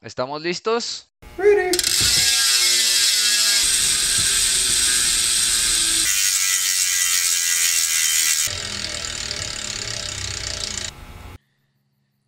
¿Estamos listos?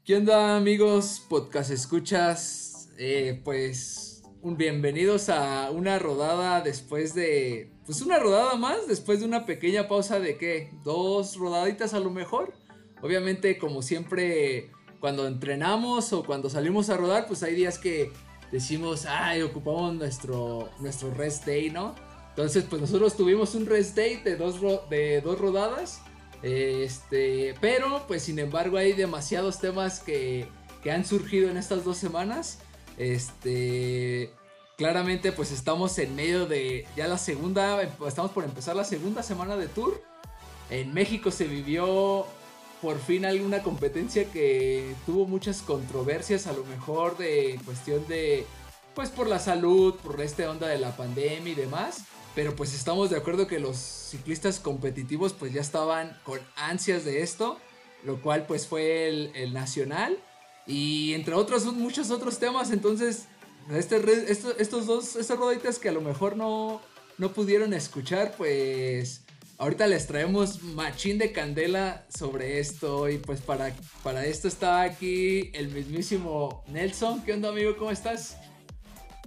¿Qué onda amigos? Podcast escuchas. Eh, pues un bienvenidos a una rodada después de... Pues una rodada más después de una pequeña pausa de qué? Dos rodaditas a lo mejor. Obviamente como siempre cuando entrenamos o cuando salimos a rodar pues hay días que decimos, ay, ocupamos nuestro, nuestro rest day, ¿no? Entonces pues nosotros tuvimos un rest day de dos, de dos rodadas. Este, pero pues sin embargo hay demasiados temas que, que han surgido en estas dos semanas. Este, claramente pues estamos en medio de ya la segunda, estamos por empezar la segunda semana de tour. En México se vivió por fin alguna competencia que tuvo muchas controversias, a lo mejor de cuestión de, pues por la salud, por esta onda de la pandemia y demás. Pero pues estamos de acuerdo que los ciclistas competitivos pues ya estaban con ansias de esto, lo cual pues fue el, nacional y entre otros muchos otros temas, entonces este, estos dos, estas roditas que a lo mejor no, no pudieron escuchar, pues ahorita les traemos machín de candela sobre esto y pues para, para esto está aquí el mismísimo Nelson. ¿Qué onda amigo? ¿Cómo estás?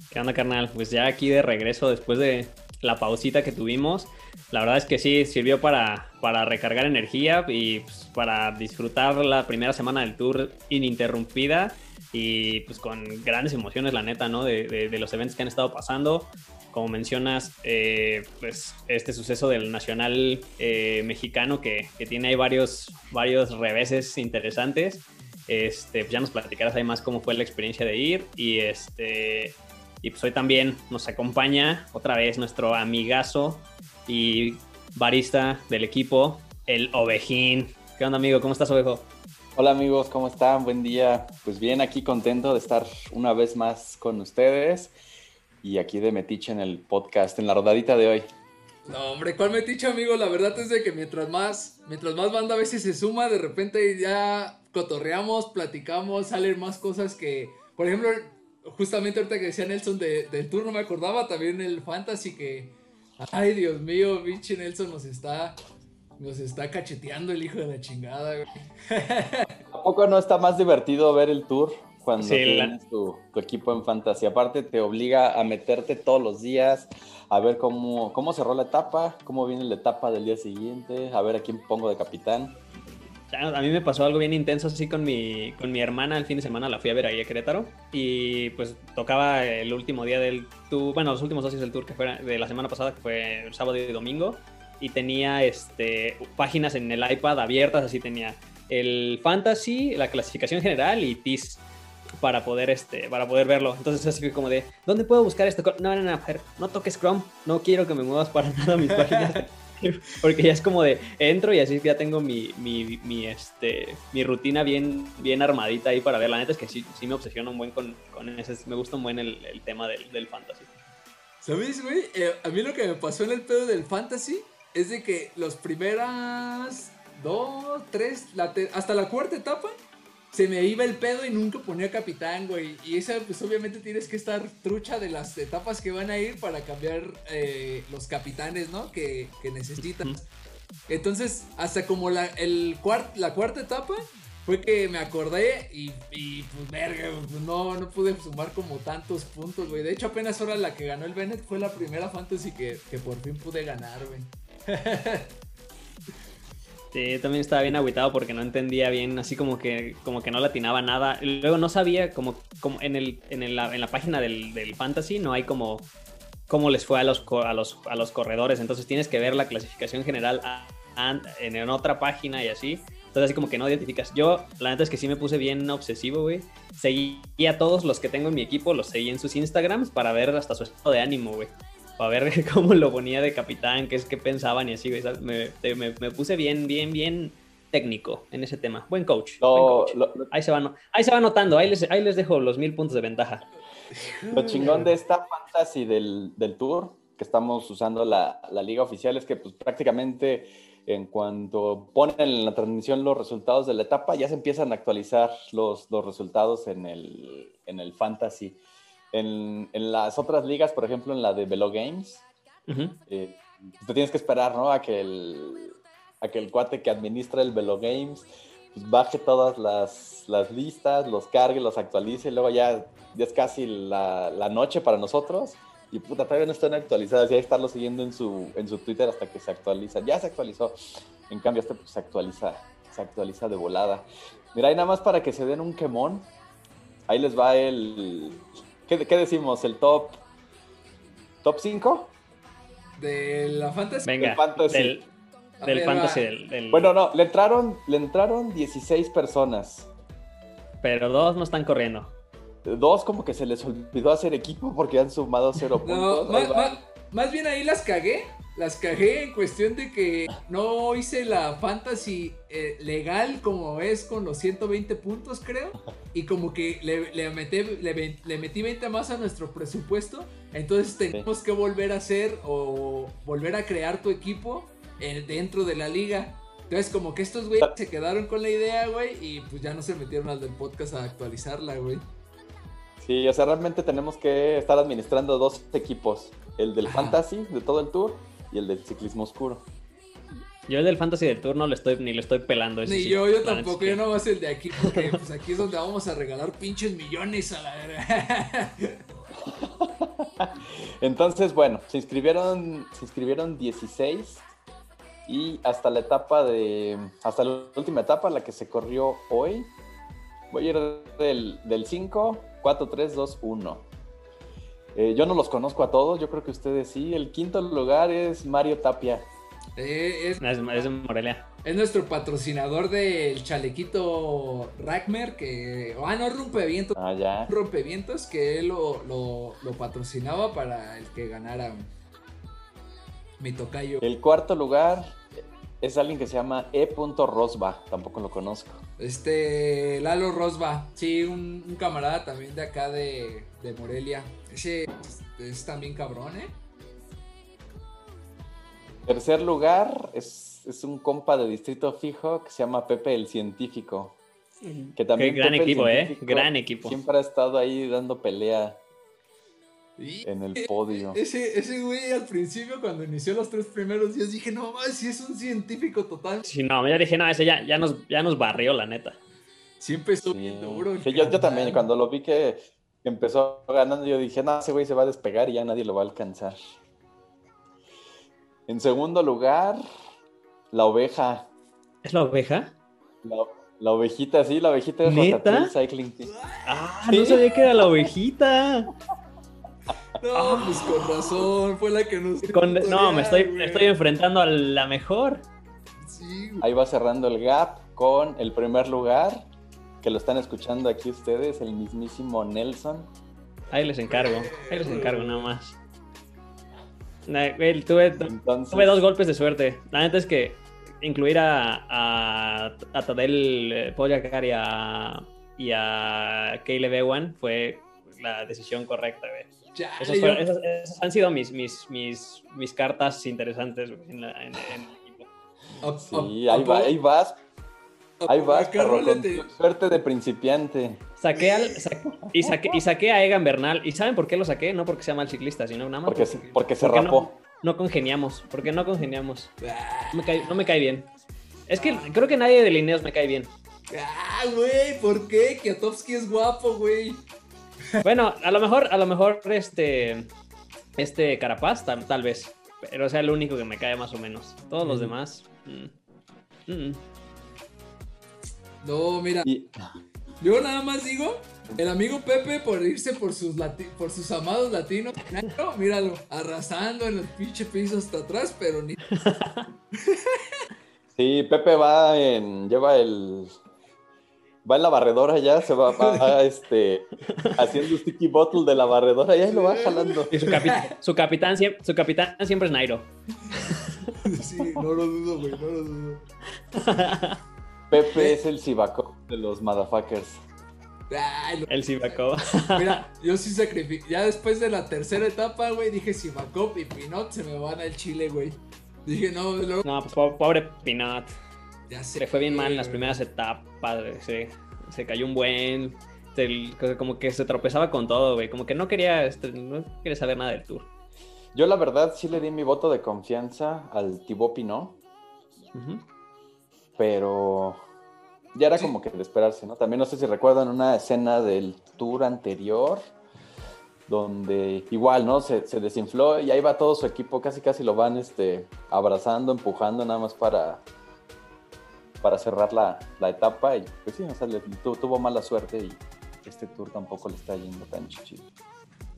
¿Qué onda carnal? Pues ya aquí de regreso después de la pausita que tuvimos. La verdad es que sí, sirvió para, para recargar energía y pues, para disfrutar la primera semana del tour ininterrumpida y pues con grandes emociones, la neta, ¿no? De, los eventos que han estado pasando. Como mencionas, eh, pues este suceso del Nacional eh, Mexicano que, que, tiene ahí varios, varios reveses interesantes. Este, pues ya nos platicarás ahí más cómo fue la experiencia de ir y este y pues hoy también nos acompaña otra vez nuestro amigazo y barista del equipo, el Ovejín. ¿Qué onda, amigo? ¿Cómo estás, Ovejo? Hola amigos, ¿cómo están? Buen día. Pues bien, aquí contento de estar una vez más con ustedes y aquí de Metiche en el podcast, en la rodadita de hoy. No, hombre, ¿cuál Metiche, amigo? La verdad es de que mientras más, mientras más banda a veces se suma, de repente ya cotorreamos, platicamos, salen más cosas que, por ejemplo, justamente ahorita que decía Nelson de, del tour, no me acordaba también el fantasy que. Ay, Dios mío, pinche Nelson nos está. Nos está cacheteando el hijo de la chingada, güey. ¿A poco no está más divertido ver el tour cuando tienes tu, equipo en fantasy? Aparte, te obliga a meterte todos los días, a ver cómo, cómo cerró la etapa, cómo viene la etapa del día siguiente, a ver a quién pongo de capitán. A mí me pasó algo bien intenso así con mi, con mi hermana el fin de semana, la fui a ver ahí a Querétaro y pues tocaba el último día del tour, bueno, los últimos dos días del tour que fue de la semana pasada, que fue el sábado y domingo y tenía este, páginas en el iPad abiertas, así tenía el fantasy, la clasificación general y TIS para poder este para poder verlo. Entonces así como de, ¿dónde puedo buscar esto? No, no, no, no toques Chrome, no quiero que me muevas para nada mis páginas. Porque ya es como de entro y así ya tengo mi, mi, mi, este, mi rutina bien, bien armadita ahí para ver. La neta es que sí, sí me obsesiono un buen con, con ese. Me gusta un buen el, el tema del, del, fantasy. ¿Sabes, güey? Eh, a mí lo que me pasó en el pedo del fantasy es de que los primeras dos, tres, hasta la cuarta etapa se me iba el pedo y nunca ponía capitán, güey. Y esa, pues obviamente tienes que estar trucha de las etapas que van a ir para cambiar eh, los capitanes, ¿no? Que, que necesitas. Entonces, hasta como la, el la cuarta etapa, fue que me acordé y, pues verga, pues, no, no pude sumar como tantos puntos, güey. De hecho, apenas ahora la que ganó el Bennett fue la primera fantasy que, que por fin pude ganar, güey. Sí, también estaba bien agüitado porque no entendía bien, así como que, como que no latinaba nada. Luego no sabía, como, como en, el, en, el, en la página del, del, Fantasy no hay como cómo les fue a los, a, los, a los corredores. Entonces tienes que ver la clasificación general en, otra página y así. Entonces así como que no identificas. Yo, la neta es que sí me puse bien obsesivo, güey. Seguí a todos los que tengo en mi equipo, los seguí en sus Instagrams para ver hasta su estado de ánimo, güey para ver cómo lo ponía de capitán, qué es que pensaban y así, Me, me, puse bien, bien, bien técnico en ese tema. Buen coach. ahí, se va, ahí se va notando, ahí les, ahí les dejo los mil puntos de ventaja. Lo chingón de esta fantasy del, del tour, que estamos usando la, la, liga oficial, es que pues prácticamente en cuanto ponen en la transmisión los resultados de la etapa, ya se empiezan a actualizar los, los resultados en el, en el fantasy. En, en, las otras ligas, por ejemplo, en la de Velo Games, eh, te tienes que esperar, ¿no? A que el, a que el cuate que administra el Velo Games pues, baje todas las, las, listas, los cargue, los actualice, y luego ya, ya es casi la, la, noche para nosotros. Y puta, todavía no están actualizadas, y hay que estarlo siguiendo en su, en su Twitter hasta que se actualiza. Ya se actualizó. En cambio, este pues, se actualiza, se actualiza de volada. Mira, y nada más para que se den un quemón. Ahí les va el. ¿Qué, qué decimos? ¿El top. ¿Top 5? De la fantasy. Venga, Del fantasy. del, del ver, fantasy, va. del, del- Bueno, no, le entraron, le entraron 16 personas. pero dos no están corriendo. Dos como que se les olvidó hacer equipo porque han sumado cero No, puntos. ma- más bien ahí las cagué. Las cagué en cuestión de que no hice la fantasy eh, legal como es con los 120 puntos, creo. Y como que le, le, metí, le, metí 20 más a nuestro presupuesto. Entonces tenemos que volver a hacer o volver a crear tu equipo eh, dentro de la liga. Entonces como que estos güeyes se quedaron con la idea, güey. Y pues ya no se metieron al del podcast a actualizarla, güey. Sí, o sea, realmente tenemos que estar administrando dos equipos. El del Ajá. fantasy de todo el tour y el del ciclismo oscuro. Yo el del fantasy del tour no le estoy, ni le estoy pelando. ese Ni sí. yo, yo tampoco, es yo que- no voy a ser el de aquí, porque pues aquí es donde vamos a regalar pinches millones a la verga. Entonces, bueno, se inscribieron, se inscribieron 16 y hasta la etapa de, hasta la última etapa, la que se corrió hoy, voy a ir del, del 5, 4, 3, 2, 1. Eh, yo no los conozco a todos, yo creo que ustedes sí. El quinto lugar es Mario Tapia. Eh, es, Es, Morelia. es nuestro patrocinador del chalequito Rackmer, que, ah, no, rompevientos, Ah, ya. rompevientos, que él lo, lo, lo patrocinaba para el que ganara mi tocayo. El cuarto lugar es alguien que se llama E. Rosba, tampoco lo conozco. Este, Lalo Rosba, sí, un, un camarada también de acá de, de Morelia. Ese es, es también cabrón, ¿eh? Tercer lugar es, es un compa de distrito fijo que se llama Pepe el Científico. Que también Qué gran Pepe equipo, ¿eh? Gran equipo. Siempre ha estado ahí dando pelea Y en el podio. ese, ese güey al principio, cuando inició los tres primeros días, dije, no más, si es un científico total. Sí, no, ya dije, no, ese ya, ya, nos, ya nos barrió, la neta. Sí empezó Sí. bien duro. Sí, yo, yo también, cuando lo vi que empezó ganando, yo dije, no, ese güey se va a despegar y ya nadie lo va a alcanzar. En segundo lugar, la oveja. ¿Es la oveja? La, la ovejita, sí, la ovejita de ¿Neta? Cycling Team. Ah, ¿Sí? no sabía que era la ovejita. No, pues con razón, fue la que nos. Con- no, me estoy, me güey. estoy enfrentando a la mejor. Sí. Ahí va cerrando el gap con el primer lugar, que lo están escuchando aquí ustedes, el mismísimo Nelson. Ahí les encargo, ahí les encargo nada más. Tuve, Entonces, tuve dos golpes de suerte. La neta es que incluir a, a, a Tadel eh, Pogacar y a, y a Caleb Ewan fue la decisión correcta, güey. Chale, Esas, yo- fueron- esas- esas han sido mis, mis, mis, mis cartas interesantes en, la, en, en el equipo. sí, ahí, va, a- ahí vas, ahí vas, perro, con suerte de principiante. Saqué al, sa- y, saqué, y saqué a Egan Bernal. ¿Y saben por qué lo saqué? No porque sea mal ciclista, sino nada más Porque, se- porque se porque rapó. No, no congeniamos. Porque no congeniamos. Ah, No me, cae, no me cae bien. Es que creo que nadie de Lineos me cae bien. Ah, güey, ¿por qué? Kiatowski es guapo, güey. Bueno, a lo mejor, a lo mejor este. Este Carapaz, tal, tal vez. Pero sea el único que me cae más o menos. Todos los Ujú. demás. mm, mm. No, mira, Y yo nada más digo, el amigo Pepe por irse por sus lati- por sus amados latinos, no, míralo, arrasando en el pinche piso hasta atrás, pero ni sí, Pepe va en, lleva el, va en la barredora ya, se va, va, este, haciendo sticky bottle de la barredora y ahí lo va jalando. Y su, capi- su capitán, siem- su capitán siempre es Nairo. sí, no lo dudo, güey, no lo dudo. Pepe es el Sivakov de los motherfuckers. Ay, El Sivakov. mira, yo sí sacrifico, ya después de la tercera etapa, güey, dije si Macop y Pinot se me van al Chile, güey. Dije, no, No, pues pobre Pinot. Ya sé. Le fue bien mal en las primeras etapas, se, se cayó un buen. como que se tropezaba con todo, güey. Como que no quería, este, no quería saber nada del tour. Yo la verdad sí le di mi voto de confianza al Thibaut Pinot. Pero ya era como que de esperarse, ¿no? También no sé si recuerdan una escena del tour anterior donde igual, ¿no? Se, desinfló y ahí va todo su equipo, casi casi lo van este, abrazando, empujando nada más para, para cerrar la, etapa y pues sí, o sea, tuvo mala suerte y este tour tampoco le está yendo tan chido.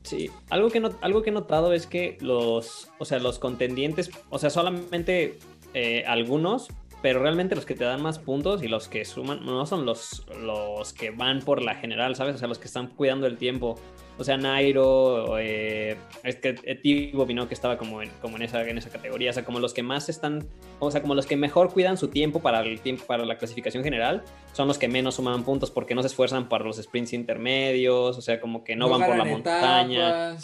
Sí, algo que, no, algo que he notado es que los, o sea, los contendientes, o sea, solamente eh, algunos pero realmente los que te dan más puntos y los que suman no son los, los que van por la general, ¿sabes? O sea, los que están cuidando el tiempo. O sea, Nairo, eh, es que Tibo vino que estaba como, en, como en, esa, en esa categoría. O sea, como los que más están, o sea, como los que mejor cuidan su tiempo para el tiempo, para la clasificación general, son los que menos suman puntos porque no se esfuerzan para los sprints intermedios, o sea, como que no, van por la montaña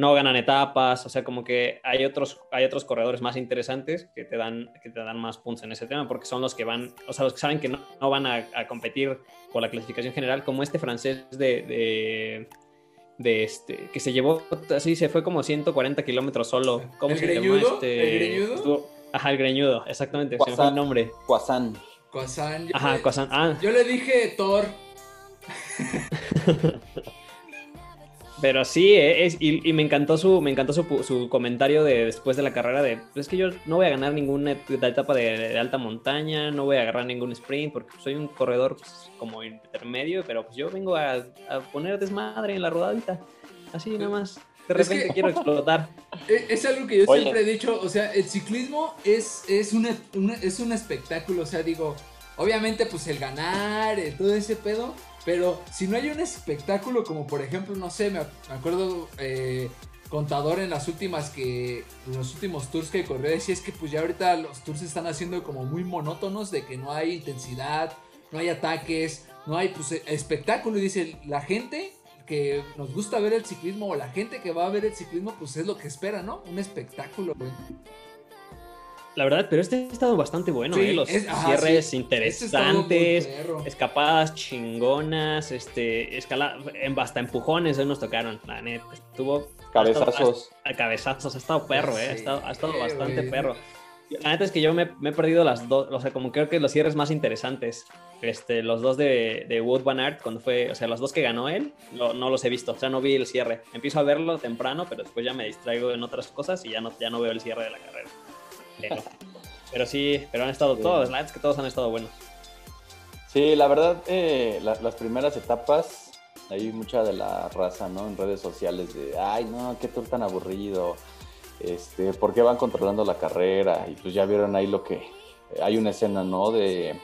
no ganan etapas, o sea, como que hay otros, hay otros corredores más interesantes que te, dan, que te dan más puntos en ese tema, porque son los que van, o sea, los que saben que no, van a, competir por la clasificación general, como este francés de, de, este, que se llevó, así se fue como 140 kilómetros solo. ¿Cómo se llama este? ¿El greñudo? Ajá, el greñudo, exactamente, se me fue el nombre. Quasán. Ajá, Quasán. Ah. Yo le dije Thor. Pero sí, eh, es, y, me encantó su, me encantó su, comentario de después de la carrera de pues es que yo no voy a ganar ninguna etapa de, alta montaña, no voy a agarrar ningún sprint porque soy un corredor pues, como intermedio, pero pues yo vengo a, poner desmadre en la rodadita. Así nada más. De repente quiero explotar. E, es, algo que yo siempre he dicho, o sea, el ciclismo es, es, es un espectáculo, o sea, digo, obviamente pues el ganar, todo ese pedo pero si no hay un espectáculo como por ejemplo, no sé, me, acuerdo eh, contador en las últimas que, en los últimos tours que corrió decía es que pues ya ahorita los tours se están haciendo como muy monótonos de que no hay intensidad, no hay ataques, no hay pues espectáculo y dice la gente que nos gusta ver el ciclismo o la gente que va a ver el ciclismo pues es lo que espera, ¿no? Un espectáculo, güey. La verdad, pero este ha estado bastante bueno, ¿eh? Los cierres este interesantes, escapadas chingonas, este, escala, hasta empujones hoy nos tocaron, la neta. Estuvo. Cabezazos. A, cabezazos, ha estado perro, ¿eh? Ha estado, ha estado bastante perro. La neta es que yo me, he perdido las dos, o sea, como creo que los cierres más interesantes. Este, los dos de, de Wood Van Aert, cuando fue, o sea, los dos que ganó él, no, no los he visto, o sea, no vi el cierre. Empiezo a verlo temprano, pero después ya me distraigo en otras cosas y ya no, ya no veo el cierre de la carrera. Pero, sí, pero han estado todos, la es que todos han estado buenos. Sí, la verdad, eh, las primeras etapas, hay mucha de la raza, ¿no? En redes sociales de, ay, no, qué tour tan aburrido, este, ¿por qué van controlando la carrera? Y pues ya vieron ahí lo que, hay una escena, ¿no? De,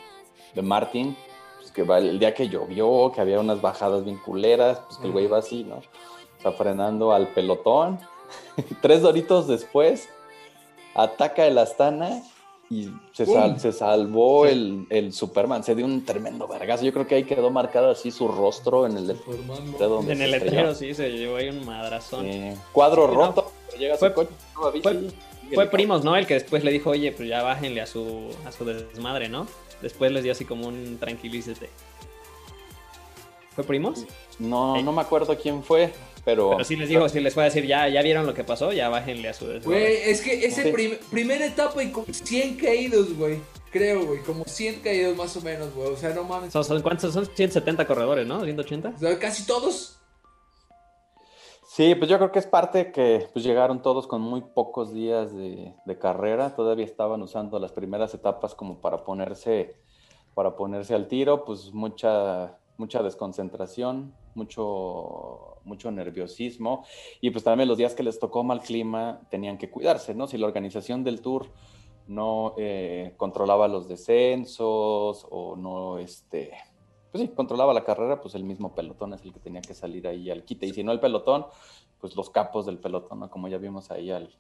de Martin, pues que va el día que llovió, que había unas bajadas bien culeras, pues que el güey va así, ¿no? O sea, frenando al pelotón. Tres doritos después, ataca el Astana y se, se salvó el, Superman. Se dio un tremendo vergazo. Yo creo que ahí quedó marcado así su rostro en el letrero. En el letrero, sí, se llevó ahí un madrazón. cuadro roto, llega fue, coche, fue, Primos, ¿no? El que después le dijo, oye, pues ya bájenle a su, a su desmadre, ¿no? Después les dio así como un tranquilícete. ¿Fue Primos? No, no me acuerdo quién fue. Pero, pero sí les digo, si les voy a decir, ya, ya vieron lo que pasó, ya bájenle a su Güey, es que ese primera etapa y como 100 caídos, güey. Creo, güey, como 100 caídos más o menos, güey. O sea, no mames. ¿Son, cuántos? Son 170 corredores, ¿no? ¿180? O sea, casi todos. Sí, pues yo creo que es parte que pues llegaron todos con muy pocos días de, de, carrera. Todavía estaban usando las primeras etapas como para ponerse, para ponerse al tiro. Pues mucha, mucha desconcentración, mucho mucho nerviosismo y pues también los días que les tocó mal clima tenían que cuidarse, ¿no? Si la organización del tour no eh, controlaba los descensos o no, este, pues sí, controlaba la carrera, pues el mismo pelotón es el que tenía que salir ahí al quite y si no el pelotón, pues los capos del pelotón, ¿no? Como ya vimos ahí al,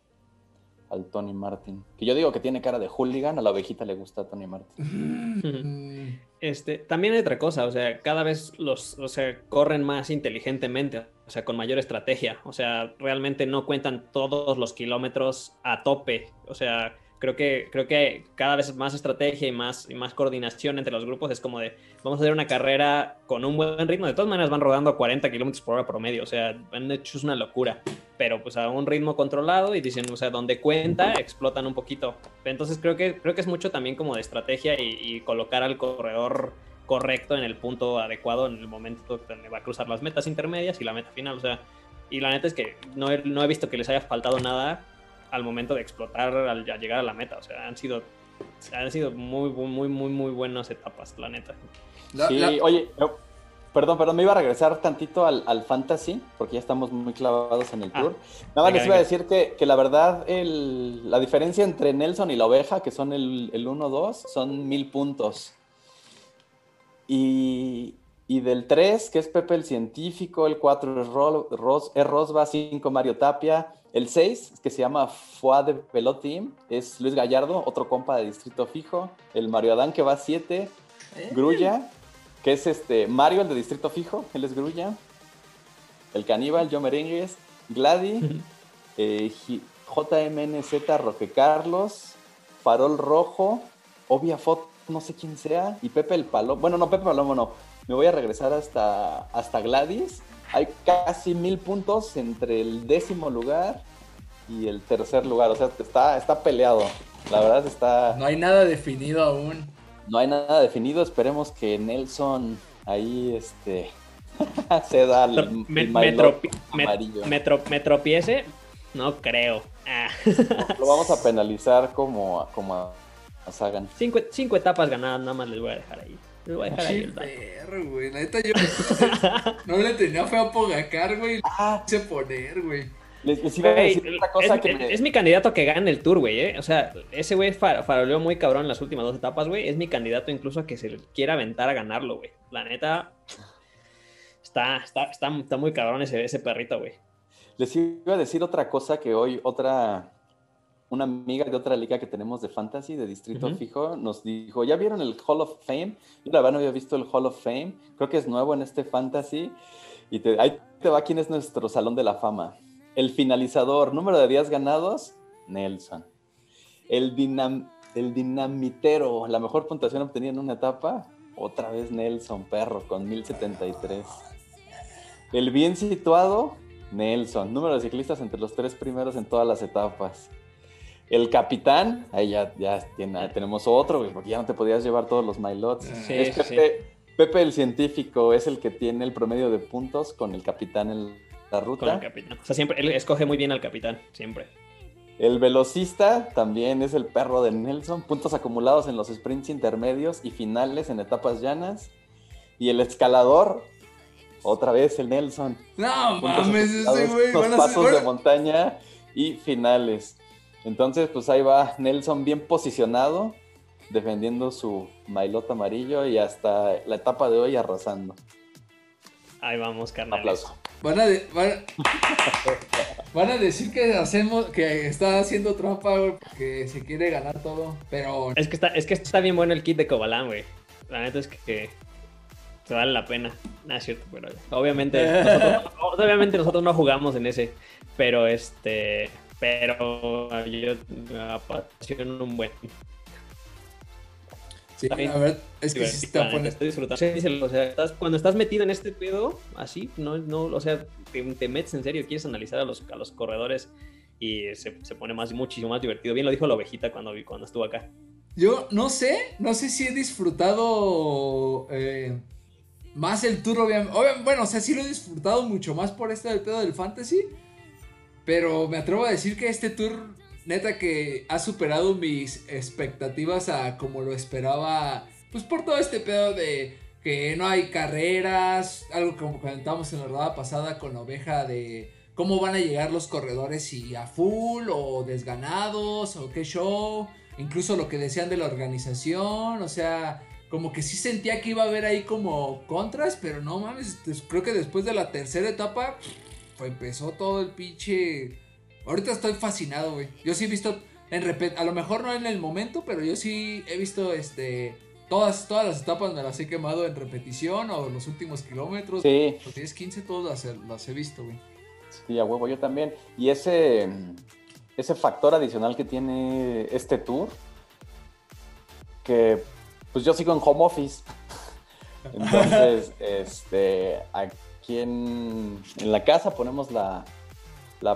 al Tony Martin. Que yo digo que tiene cara de hooligan, a la ovejita le gusta Tony Martin. Este, también hay otra cosa, o sea, cada vez los, o sea, corren más inteligentemente, o sea, con mayor estrategia, o sea, realmente no cuentan todos los kilómetros a tope, o sea, creo que, creo que cada vez más estrategia y más, y más coordinación entre los grupos es como de, vamos a hacer una carrera con un buen ritmo. De todas maneras van rodando a 40 kilómetros por hora promedio, o sea, han hecho una locura, pero pues a un ritmo controlado y dicen, o sea, donde cuenta, explotan un poquito. Entonces creo que, creo que es mucho también como de estrategia y, colocar al corredor correcto en el punto adecuado en el momento donde va a cruzar las metas intermedias y la meta final, o sea, y la neta es que no no he visto que les haya faltado nada al momento de explotar al, llegar a la meta. O sea, han sido, han sido muy, muy, muy, muy buenas etapas, la neta. Sí, oye, perdón, perdón, me iba a regresar tantito al, al, fantasy, porque ya estamos muy clavados en el ah, tour. Nada más les iba a decir que, que la verdad, el, la diferencia entre Nelson y la oveja, que son el, el 1-2, son mil puntos. Y, y del 3, que es Pepe el científico, el 4 es, Ros, es Rosba, 5 Mario Tapia, el 6, que se llama Foa de Pelotín, es Luis Gallardo, otro compa de Distrito Fijo. El Mario Adán, que va 7. Eh. Grulla, que es este Mario, el de Distrito Fijo, él es Grulla. El Caníbal, Joe Merengues. Glady, eh, JMNZ, Roque Carlos. Farol Rojo, Obvia Foto, no sé quién sea. Y Pepe el Palomo. Bueno, no, Pepe Palomo no. Me voy a regresar hasta, hasta Gladys hay casi mil puntos entre el décimo lugar y el tercer lugar. O sea, está, está peleado. La verdad está. No hay nada definido aún. No hay nada definido. Esperemos que Nelson ahí este se da el, me, me, tropiece. No creo. Ah. Lo vamos a penalizar como, como a, Sagan. Cinco, cinco etapas ganadas, nada más les voy a dejar ahí. Les voy a dejar ahí perro, güey. La neta yo no le tenía fe a Pogacar, güey. Ah. Se poner, güey. Les, iba a decir otra cosa que es, mi candidato que gane el tour, güey, ¿eh? O sea, ese güey faroleó muy cabrón en las últimas dos etapas, güey. Es mi candidato incluso a que se quiera aventar a ganarlo, güey. La neta, está, está, está, está muy cabrón ese, ese perrito, güey. Les iba a decir otra cosa que hoy, otra una amiga de otra liga que tenemos de fantasy, de distrito fijo, nos dijo, ¿ya vieron el Hall of Fame? Yo la verdad no había visto el Hall of Fame, creo que es nuevo en este fantasy. Y te, ahí te va quién es nuestro salón de la fama. El finalizador, número de días ganados, Nelson. El, dinam, el dinamitero, la mejor puntuación obtenida en una etapa, otra vez Nelson, perro, con 1073. El bien situado, Nelson. Número de ciclistas entre los tres primeros en todas las etapas. El capitán, ahí ya, ya tenemos otro, porque ya no te podías llevar todos los mylots. es Pepe, el científico es el que tiene el promedio de puntos con el capitán en la ruta. Con el capitán. O sea, siempre, él escoge muy bien al capitán, siempre. El velocista también es el perro de Nelson, puntos acumulados en los sprints intermedios y finales en etapas llanas. Y el escalador, otra vez el Nelson. No mames, ese güey. Los pasos de montaña y finales. Entonces, pues ahí va Nelson bien posicionado, defendiendo su mailota amarillo y hasta la etapa de hoy arrasando. Ahí vamos, carnal. Aplauso. Van a, van, a, decir que hacemos, que está haciendo trampa, güey, porque se quiere ganar todo, pero... Es que está, es que está bien bueno el kit de Cobalán, güey. La neta es que, se vale la pena. Nada, es cierto, pero obviamente obviamente nosotros no jugamos en ese, pero este pero yo me apasiono un buen. Sí, a ver, es que sí está poniendo. Estoy disfrutando. O sea, cuando estás metido en este pedo, así, no, no, o sea, te, metes en serio, quieres analizar a los, a los corredores y se, se, pone más, muchísimo más divertido. Bien lo dijo la ovejita cuando, cuando estuvo acá. Yo no sé, no sé si he disfrutado eh, más el tour, obviamente. Bueno, o sea, sí lo he disfrutado mucho más por este del pedo del fantasy. Pero me atrevo a decir que este tour, neta, que ha superado mis expectativas a como lo esperaba. Pues por todo este pedo de que no hay carreras. Algo como comentábamos en la rodada pasada con la oveja de cómo van a llegar los corredores, si a full o desganados o qué show. Incluso lo que decían de la organización, o sea, como que sí sentía que iba a haber ahí como contras, pero no mames, creo que después de la tercera etapa empezó todo el pinche. Ahorita estoy fascinado, güey. Yo sí he visto en repet... a lo mejor no en el momento, pero yo sí he visto este todas todas las etapas me las he quemado en repetición o los últimos kilómetros. Sí. Los 10, 15 todas las, he visto, güey. Sí, a huevo, yo también. Y ese ese factor adicional que tiene este tour, que pues yo sigo en home office. Entonces, este, aquí en, la casa ponemos la,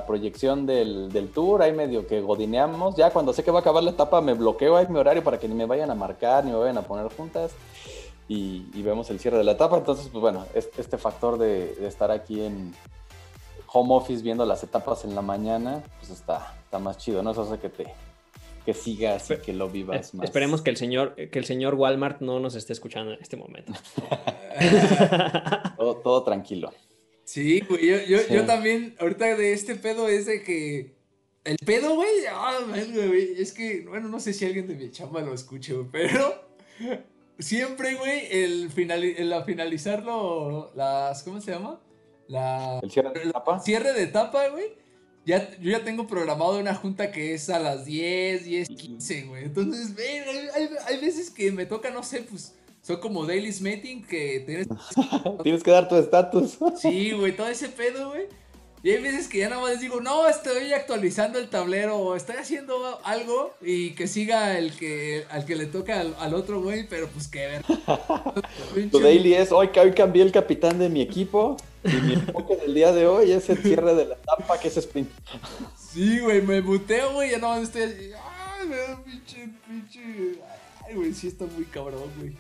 proyección del, tour, ahí medio que godineamos. Ya cuando sé que va a acabar la etapa, me bloqueo ahí mi horario para que ni me vayan a marcar, ni me vayan a poner juntas. Y, vemos el cierre de la etapa. Entonces, pues bueno, este factor de estar aquí en, home office viendo las etapas en la mañana, pues está, está más chido, ¿no? Eso hace que te que sigas y que lo vivas más. Esperemos que el señor, que el señor Walmart no nos esté escuchando en este momento. todo, tranquilo. Sí, güey, yo, yo, yo, también, ahorita de este pedo es de que el pedo, güey, ah, güey, es que, bueno, no sé si alguien de mi chamba lo escuche, güey, pero siempre, güey, el, final, el finalizarlo, las, ¿cómo se llama? el cierre de etapa. Cierre de etapa, güey. Ya, yo ya tengo programado una junta que es a las 10, 10, 15, güey. Entonces, hay, hay, veces que me toca, no sé, pues son como daily meeting que tienes... tienes que dar tu estatus. sí, güey, todo ese pedo, güey. Y hay veces que ya nada más les digo, no, estoy actualizando el tablero o estoy haciendo algo y que siga el que al que le toca al, otro güey, pero pues que ver. tu daily es, hoy, hoy cambié el capitán de mi equipo y mi enfoque del día de hoy es el cierre de la etapa que es sprint. Sí, güey, me muteo, güey, ya más estoy así, ay, pinche, pinche, ay, güey, sí está muy cabrón, güey.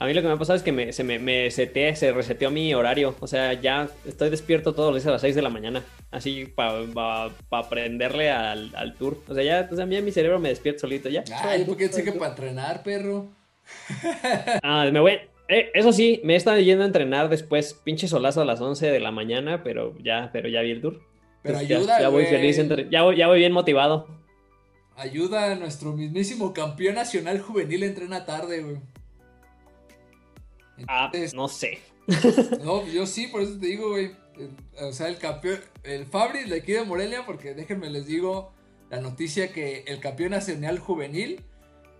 A mí lo que me ha pasado es que me, se me, me seteé, se reseteó mi horario. O sea, ya estoy despierto todos los días a las 6 de la mañana. Así para pa, pa aprenderle al, al, tour. O sea, ya, o sea, mi cerebro me despierta solito ya. Ay, ¿por qué sé que para entrenar, perro? ah, me voy. Eh, eso sí, me he estado yendo a entrenar después, pinche solazo a las 11 de la mañana, pero ya, pero ya vi el tour. Pero ayuda, ya, voy feliz, ya voy, ya voy bien motivado. Ayuda a nuestro mismísimo campeón nacional juvenil entrena tarde, güey ah, no sé. No, yo sí, por eso te digo, güey. O sea, el campeón, el Fabri de aquí de Morelia, porque déjenme les digo la noticia que el campeón nacional juvenil,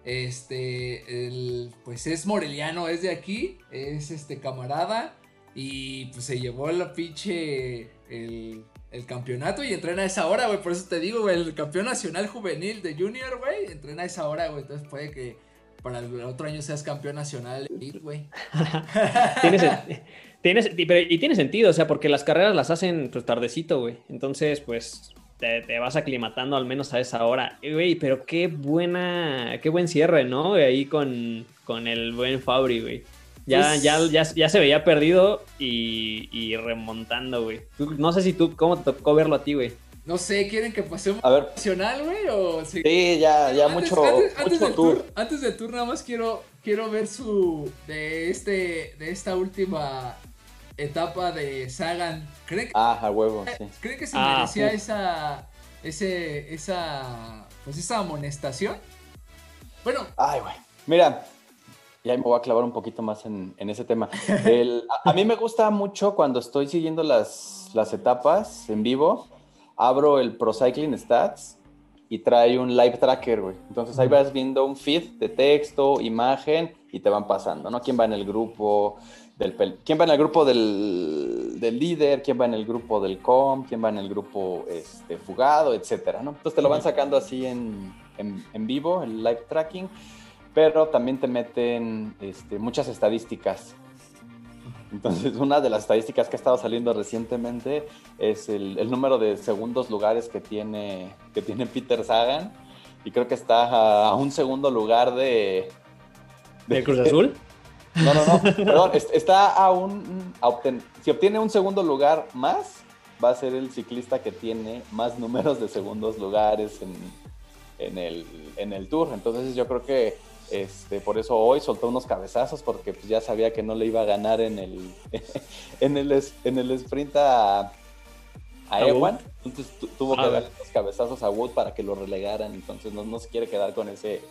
este, el, pues es moreliano, es de aquí, es este camarada y pues se llevó la pinche el, campeonato y entrena a esa hora, güey. Por eso te digo, güey, el campeón nacional juvenil de Junior, güey, entrena a esa hora, güey. Entonces puede que para el otro año seas campeón nacional, güey. ¿Tienes, y tiene sentido, o sea, porque las carreras las hacen pues tardecito, güey. Entonces, pues te, vas aclimatando al menos a esa hora. Güey, pero qué buena, qué buen cierre, ¿no? Ahí con, con el buen Fabri, güey. Ya, pues ya, ya, ya, se veía perdido y, y remontando, güey. No sé si tú, ¿cómo te tocó verlo a ti, güey? No sé, ¿quieren que pasemos a ver. nacional, güey? O sí, ya, ya mucho, antes, del tour. Antes del tour, nada más quiero, quiero ver su. de este. de esta última etapa de Sagan. ¿Creen que, ah, a huevo, sí. ¿Creen que se ah, merecía esa. ese. esa. pues esa amonestación? Bueno. Ay, güey. Mira, ya me voy a clavar un poquito más en, en ese tema. El, a, a, mí me gusta mucho cuando estoy siguiendo las, las etapas en vivo abro el Pro Cycling Stats y trae un live tracker, güey. Entonces ahí vas viendo un feed de texto, imagen y te van pasando, ¿no? ¿Quién va en el grupo del quién va en el grupo del, líder, quién va en el grupo del com, quién va en el grupo este, fugado, etcétera, ¿no? Entonces te lo van sacando así en, en, vivo, el live tracking, pero también te meten este, muchas estadísticas entonces, una de las estadísticas que ha estado saliendo recientemente es el, número de segundos lugares que tiene, que tiene Peter Sagan. Y creo que está a, un segundo lugar de... ¿De, Cruz Azul? No, no, no. Perdón, está a un... si obtiene un segundo lugar más, va a ser el ciclista que tiene más números de segundos lugares en, en, el, en el tour. Entonces yo creo que este, por eso hoy soltó unos cabezazos porque pues, ya sabía que no le iba a ganar en el, en el, en el sprint a, a Ewan. Entonces tuvo que darle unos cabezazos a Wood para que lo relegaran. Entonces no, no se quiere quedar con ese,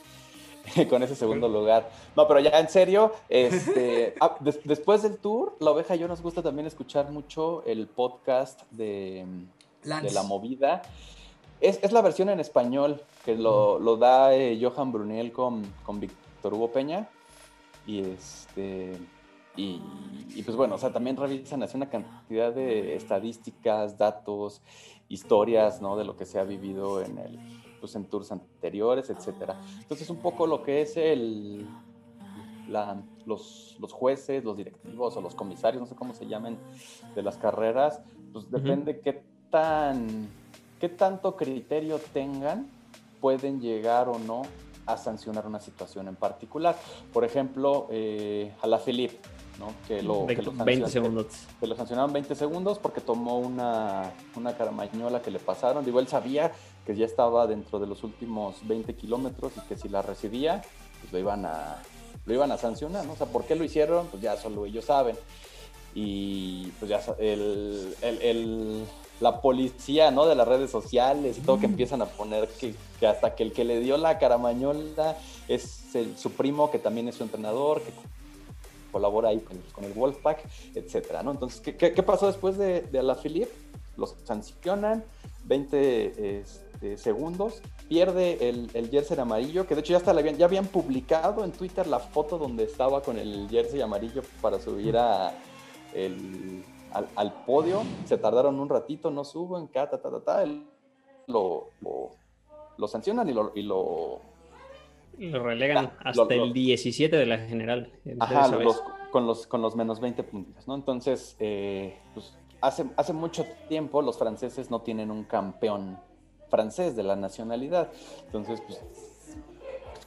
con ese segundo lugar. No, pero ya en serio, este, ah, después del tour, la oveja y yo nos gusta también escuchar mucho el podcast de, de la movida. Es, es, la versión en español que lo, lo da eh, Johan Brunel con, con Víctor Hugo Peña. Y este. y, pues bueno, o sea, también revisan así una cantidad de estadísticas, datos, historias, ¿no? De lo que se ha vivido en el, pues en tours anteriores, etcétera. Entonces, un poco lo que es el, la, los, los, jueces, los directivos o los comisarios, no sé cómo se llamen, de las carreras, pues depende qué tan, qué tanto criterio tengan, pueden llegar o no a sancionar una situación en particular. Por ejemplo, eh, a la Philippe, que, lo, 20 segundos. Que lo sancionaron 20 segundos porque tomó una, una caramañola que le pasaron. Digo, él sabía que ya estaba dentro de los últimos 20 kilómetros y que si la recibía, pues lo iban a, lo iban a sancionar, ¿no? O sea, ¿por qué lo hicieron? Pues ya solo ellos saben. Y pues ya el, el, la policía, ¿no? De las redes sociales y todo que empiezan a poner que, que hasta que el que le dio la caramañola es su primo, que también es su entrenador, que colabora ahí con, el Wolfpack, etcétera, ¿no? Entonces, ¿qué, qué, pasó después de, de la Philippe? Los sancionan, 20 este, segundos, pierde el, el, jersey amarillo, que de hecho ya, hasta habían, ya habían publicado en Twitter la foto donde estaba con el jersey amarillo para subir a el, al, podio, se tardaron un ratito, no suben, ta, ta, ta, ta, lo, lo, sancionan y lo, y lo lo relegan hasta el 17 de la general. Ajá, con, los, con los menos 20 puntos, ¿no? Entonces, eh, pues, hace, hace mucho tiempo los franceses no tienen un campeón francés de la nacionalidad. Entonces, pues,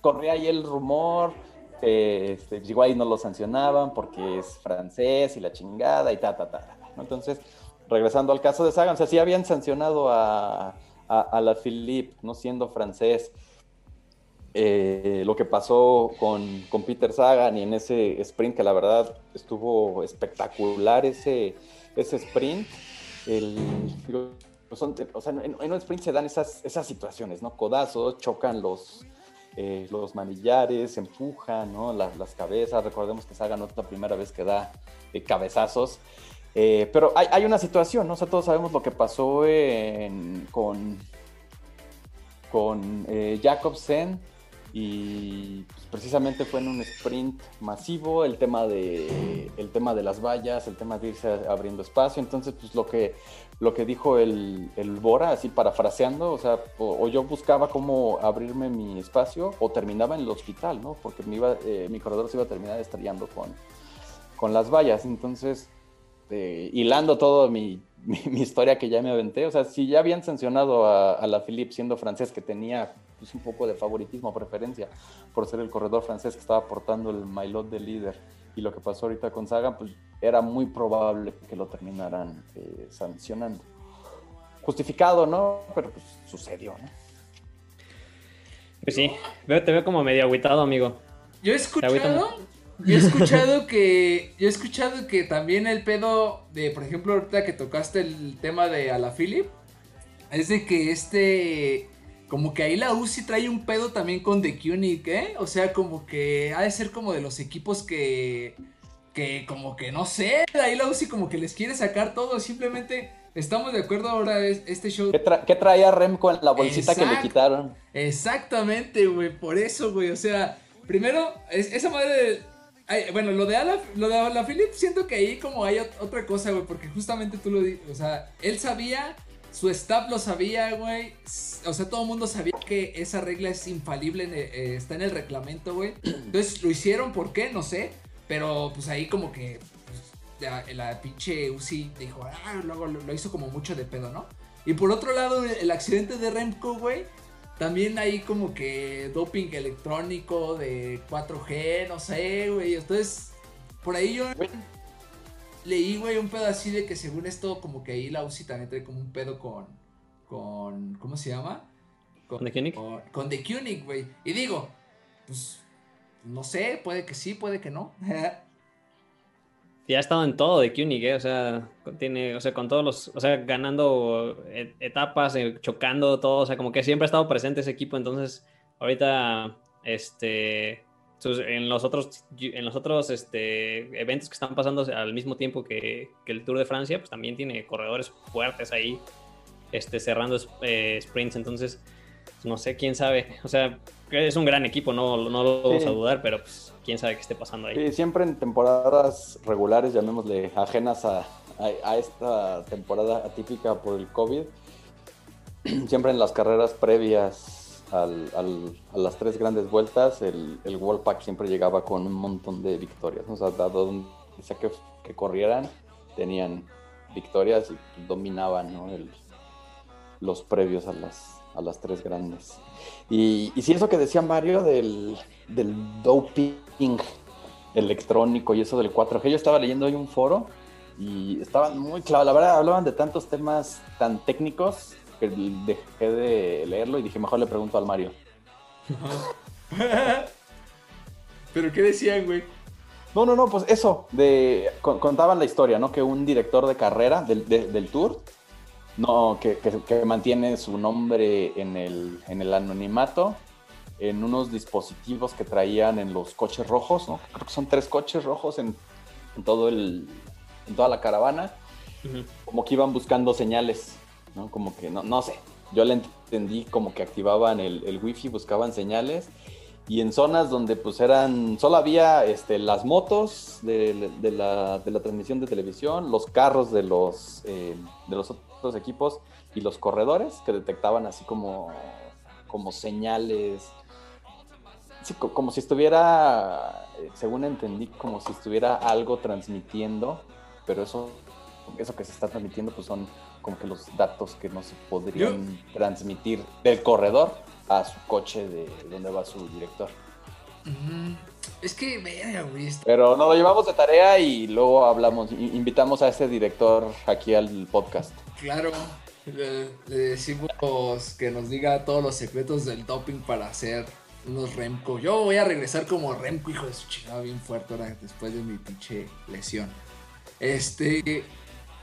corría ahí el rumor, que este, pues, igual no lo sancionaban porque es francés y la chingada y ta, ta, ta. Entonces, regresando al caso de Sagan, o sea, sí habían sancionado a, a la Philippe, no siendo francés. Eh, lo que pasó con, con, Peter Sagan y en ese sprint, que la verdad estuvo espectacular ese, ese sprint. El, o sea, en, un sprint se dan esas, esas situaciones, ¿no? Codazos, chocan los, eh, los manillares, empujan, ¿no? Las, las, cabezas. Recordemos que Sagan no es la primera vez que da eh, cabezazos. pero hay, hay, una situación, ¿no? O sea, todos sabemos lo que pasó con, con Jacobsen y pues, precisamente fue en un sprint masivo el tema de el tema de las vallas el tema de irse abriendo espacio. Entonces pues lo que lo que dijo el, el Bora así parafraseando o sea o, yo buscaba cómo abrirme mi espacio o terminaba en el hospital no porque eh, mi corredor se iba a terminar estrellando con con las vallas. Entonces eh, hilando todo mi, mi, historia que ya me aventé o sea si ya habían sancionado a, a la Philippe siendo francés que tenía pues, un poco de favoritismo, preferencia por ser el corredor francés que estaba portando el maillot de líder. Y lo que pasó ahorita con Sagan, pues era muy probable que lo terminaran eh, sancionando. Justificado, ¿no? Pero pues sucedió, ¿no? Pues sí, te veo como medio agüitado, amigo. Yo he escuchado, yo he escuchado que, yo he escuchado que también el pedo de, por ejemplo, ahorita que tocaste el tema de Alaphilippe, es de que este como que ahí la UCI trae un pedo también con The Cunic, ¿eh? O sea, como que ha de ser como de los equipos que. Que como que no sé, ahí la UCI como que les quiere sacar todo, simplemente estamos de acuerdo ahora este show. ¿Qué, traía Remco en la bolsita que le quitaron? Exactamente, güey, por eso, güey, o sea, primero, esa madre bueno, lo de Ala, lo de Philip, siento que ahí como hay otra cosa, güey, porque justamente tú lo dices, o sea, él sabía su staff lo sabía, güey. O sea, todo el mundo sabía que esa regla es infalible, eh, está en el reglamento, güey. Entonces lo hicieron, ¿por qué? No sé. Pero pues ahí como que pues, la, pinche Uzi dijo, ah, luego lo, hizo como mucho de pedo, ¿no? Y por otro lado, el accidente de Remco, güey. También ahí como que doping electrónico de 4G, no sé, güey. Entonces, por ahí yo leí, güey, un pedo así de que según esto, como que ahí la UCI también trae como un pedo con. con ¿Cómo se llama? Con, The Koenig. Con, The Koenig, güey. Y digo, pues. No sé, puede que sí, puede que no. ya ha estado en todo de Koenig, ¿eh? o sea, tiene, o sea, con todos los, o sea, ganando etapas, eh, chocando todo, o sea, como que siempre ha estado presente ese equipo, entonces, ahorita, este, en los otros, en los otros este, eventos que están pasando al mismo tiempo que, el Tour de Francia, pues también tiene corredores fuertes ahí este, cerrando eh, sprints. Entonces, no sé, quién sabe. O sea, es un gran equipo, no, no lo vamos a dudar, pero pues quién sabe qué esté pasando ahí. Sí, siempre en temporadas regulares, llamémosle ajenas a, a, esta temporada atípica por el COVID, siempre en las carreras previas al, a las tres grandes vueltas, el, el World Pack siempre llegaba con un montón de victorias. O sea, dado donde sea que, que corrieran, tenían victorias y dominaban los previos a las, a las tres grandes. Y, y sí, eso que decía Mario del, del doping electrónico y eso del 4G, yo estaba leyendo hoy un foro y estaban muy claro, la verdad hablaban de tantos temas tan técnicos que dejé de leerlo y dije, mejor le pregunto al Mario. ¿Pero qué decían, güey? No, no, no, pues eso, de, contaban la historia, ¿no? Que un director de carrera del, del tour, no, que, que, mantiene su nombre en el, en el anonimato, en unos dispositivos que traían en los coches rojos, ¿no? Creo que son tres coches rojos en, en todo el, en toda la caravana, como que iban buscando señales, ¿no? Como que, no, no sé, yo le entendí como que activaban el, el wifi, buscaban señales y en zonas donde pues eran, solo había este, las motos de, de, la, de la, transmisión de televisión, los carros de los, eh, de los otros equipos y los corredores que detectaban así como, como señales, como si estuviera, eh, según entendí, como si estuviera algo transmitiendo pero eso, eso que se está transmitiendo pues son como que los datos que no se podrían transmitir del corredor a su coche de donde va su director. Es que, verga, güey. Pero nos lo llevamos de tarea y luego hablamos, invitamos a ese director aquí al podcast. Claro, le, decimos que nos diga todos los secretos del doping para hacer unos Remco. Yo voy a regresar como Remco, hijo de su chingada, bien fuerte ahora después de mi pinche lesión. Este,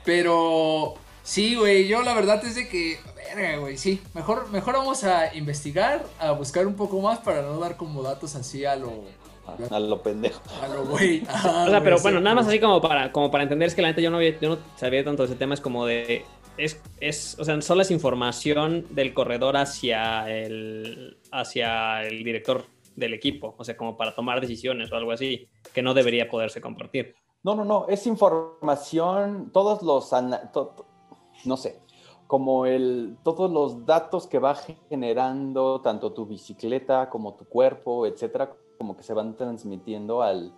pero sí, güey, yo la verdad es de que, verga, güey, sí, mejor, mejor vamos a investigar, a buscar un poco más para no dar como datos así a lo... A lo pendejo. A lo güey. o sea, pero bueno, nada más así como para, como para entender, es que la neta yo no, había, yo no sabía tanto de ese tema, es como de es, es, o sea, solo es información del corredor hacia el, hacia el director del equipo, o sea, como para tomar decisiones o algo así, que no debería poderse compartir. No, no, no, es información, todos los, no sé, como el, todos los datos que va generando tanto tu bicicleta como tu cuerpo, etcétera, como que se van transmitiendo al,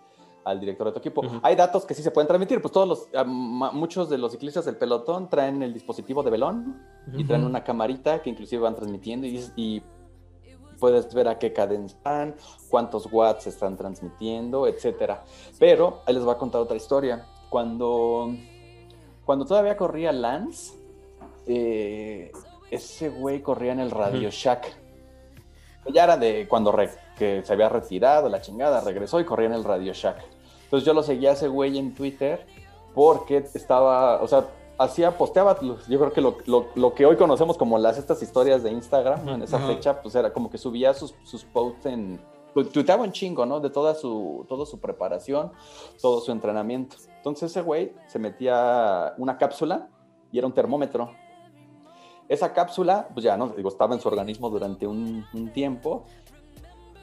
director de tu equipo. Hay datos que sí se pueden transmitir, pues todos los, muchos de los ciclistas del pelotón traen el dispositivo de velón y traen una camarita que inclusive van transmitiendo y, y puedes ver a qué cadencia están, cuántos watts están transmitiendo, etcétera. Pero ahí les voy a contar otra historia. Cuando, cuando todavía corría Lance, eh, ese güey corría en el Radio Shack. Ya era de cuando que se había retirado, la chingada, regresó y corría en el Radio Shack. Entonces yo lo seguía a ese güey en Twitter porque estaba, o sea, hacía, posteaba, yo creo que lo, que hoy conocemos como las estas historias de Instagram, en esa fecha, pues era como que subía sus, sus posts en, pues, tuiteaba un chingo, ¿no? De toda su, toda su preparación, todo su entrenamiento. Entonces ese güey se metía una cápsula y era un termómetro. Esa cápsula, pues ya, ¿no? Digo, estaba en su organismo durante un, un tiempo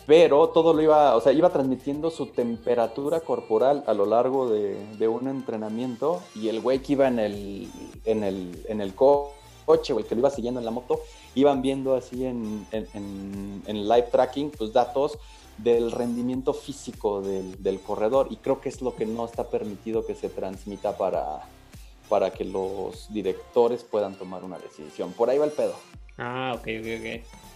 pero todo lo iba, o sea, iba transmitiendo su temperatura corporal a lo largo de, un entrenamiento y el güey que iba en el, en el, en el coche o el que lo iba siguiendo en la moto, iban viendo así en, en, live tracking, pues datos del rendimiento físico del, corredor y creo que es lo que no está permitido que se transmita para, para que los directores puedan tomar una decisión. Por ahí va el pedo. Ah, ok, ok, ok.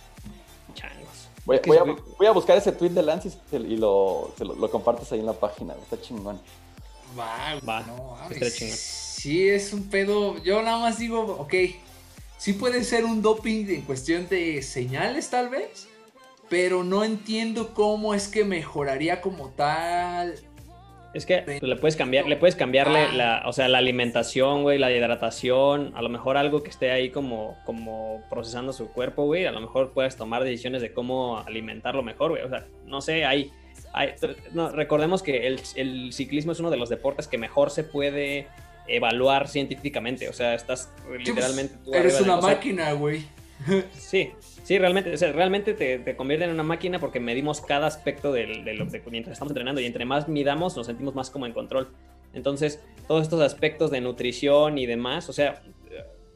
Changos. Voy, a, buscar ese tweet de Lance y lo, lo, compartes ahí en la página. Está chingón. Va, va. No, sí, es un pedo. Yo nada más digo, ok. Sí puede ser un doping en cuestión de señales, tal vez. Pero no entiendo cómo es que mejoraría como tal es que pues, le puedes cambiar, le puedes cambiarle ah. la, o sea, la alimentación, güey, la hidratación, a lo mejor algo que esté ahí como, como procesando su cuerpo, güey, a lo mejor puedes tomar decisiones de cómo alimentarlo mejor, güey, o sea, no sé, hay, hay no, recordemos que el, el, ciclismo es uno de los deportes que mejor se puede evaluar científicamente, o sea, estás literalmente... eres una máquina, güey. Sí, sí, realmente, o sea, realmente te, te, convierte en una máquina porque medimos cada aspecto de, lo que mientras estamos entrenando y entre más midamos nos sentimos más como en control. Entonces, todos estos aspectos de nutrición y demás, o sea,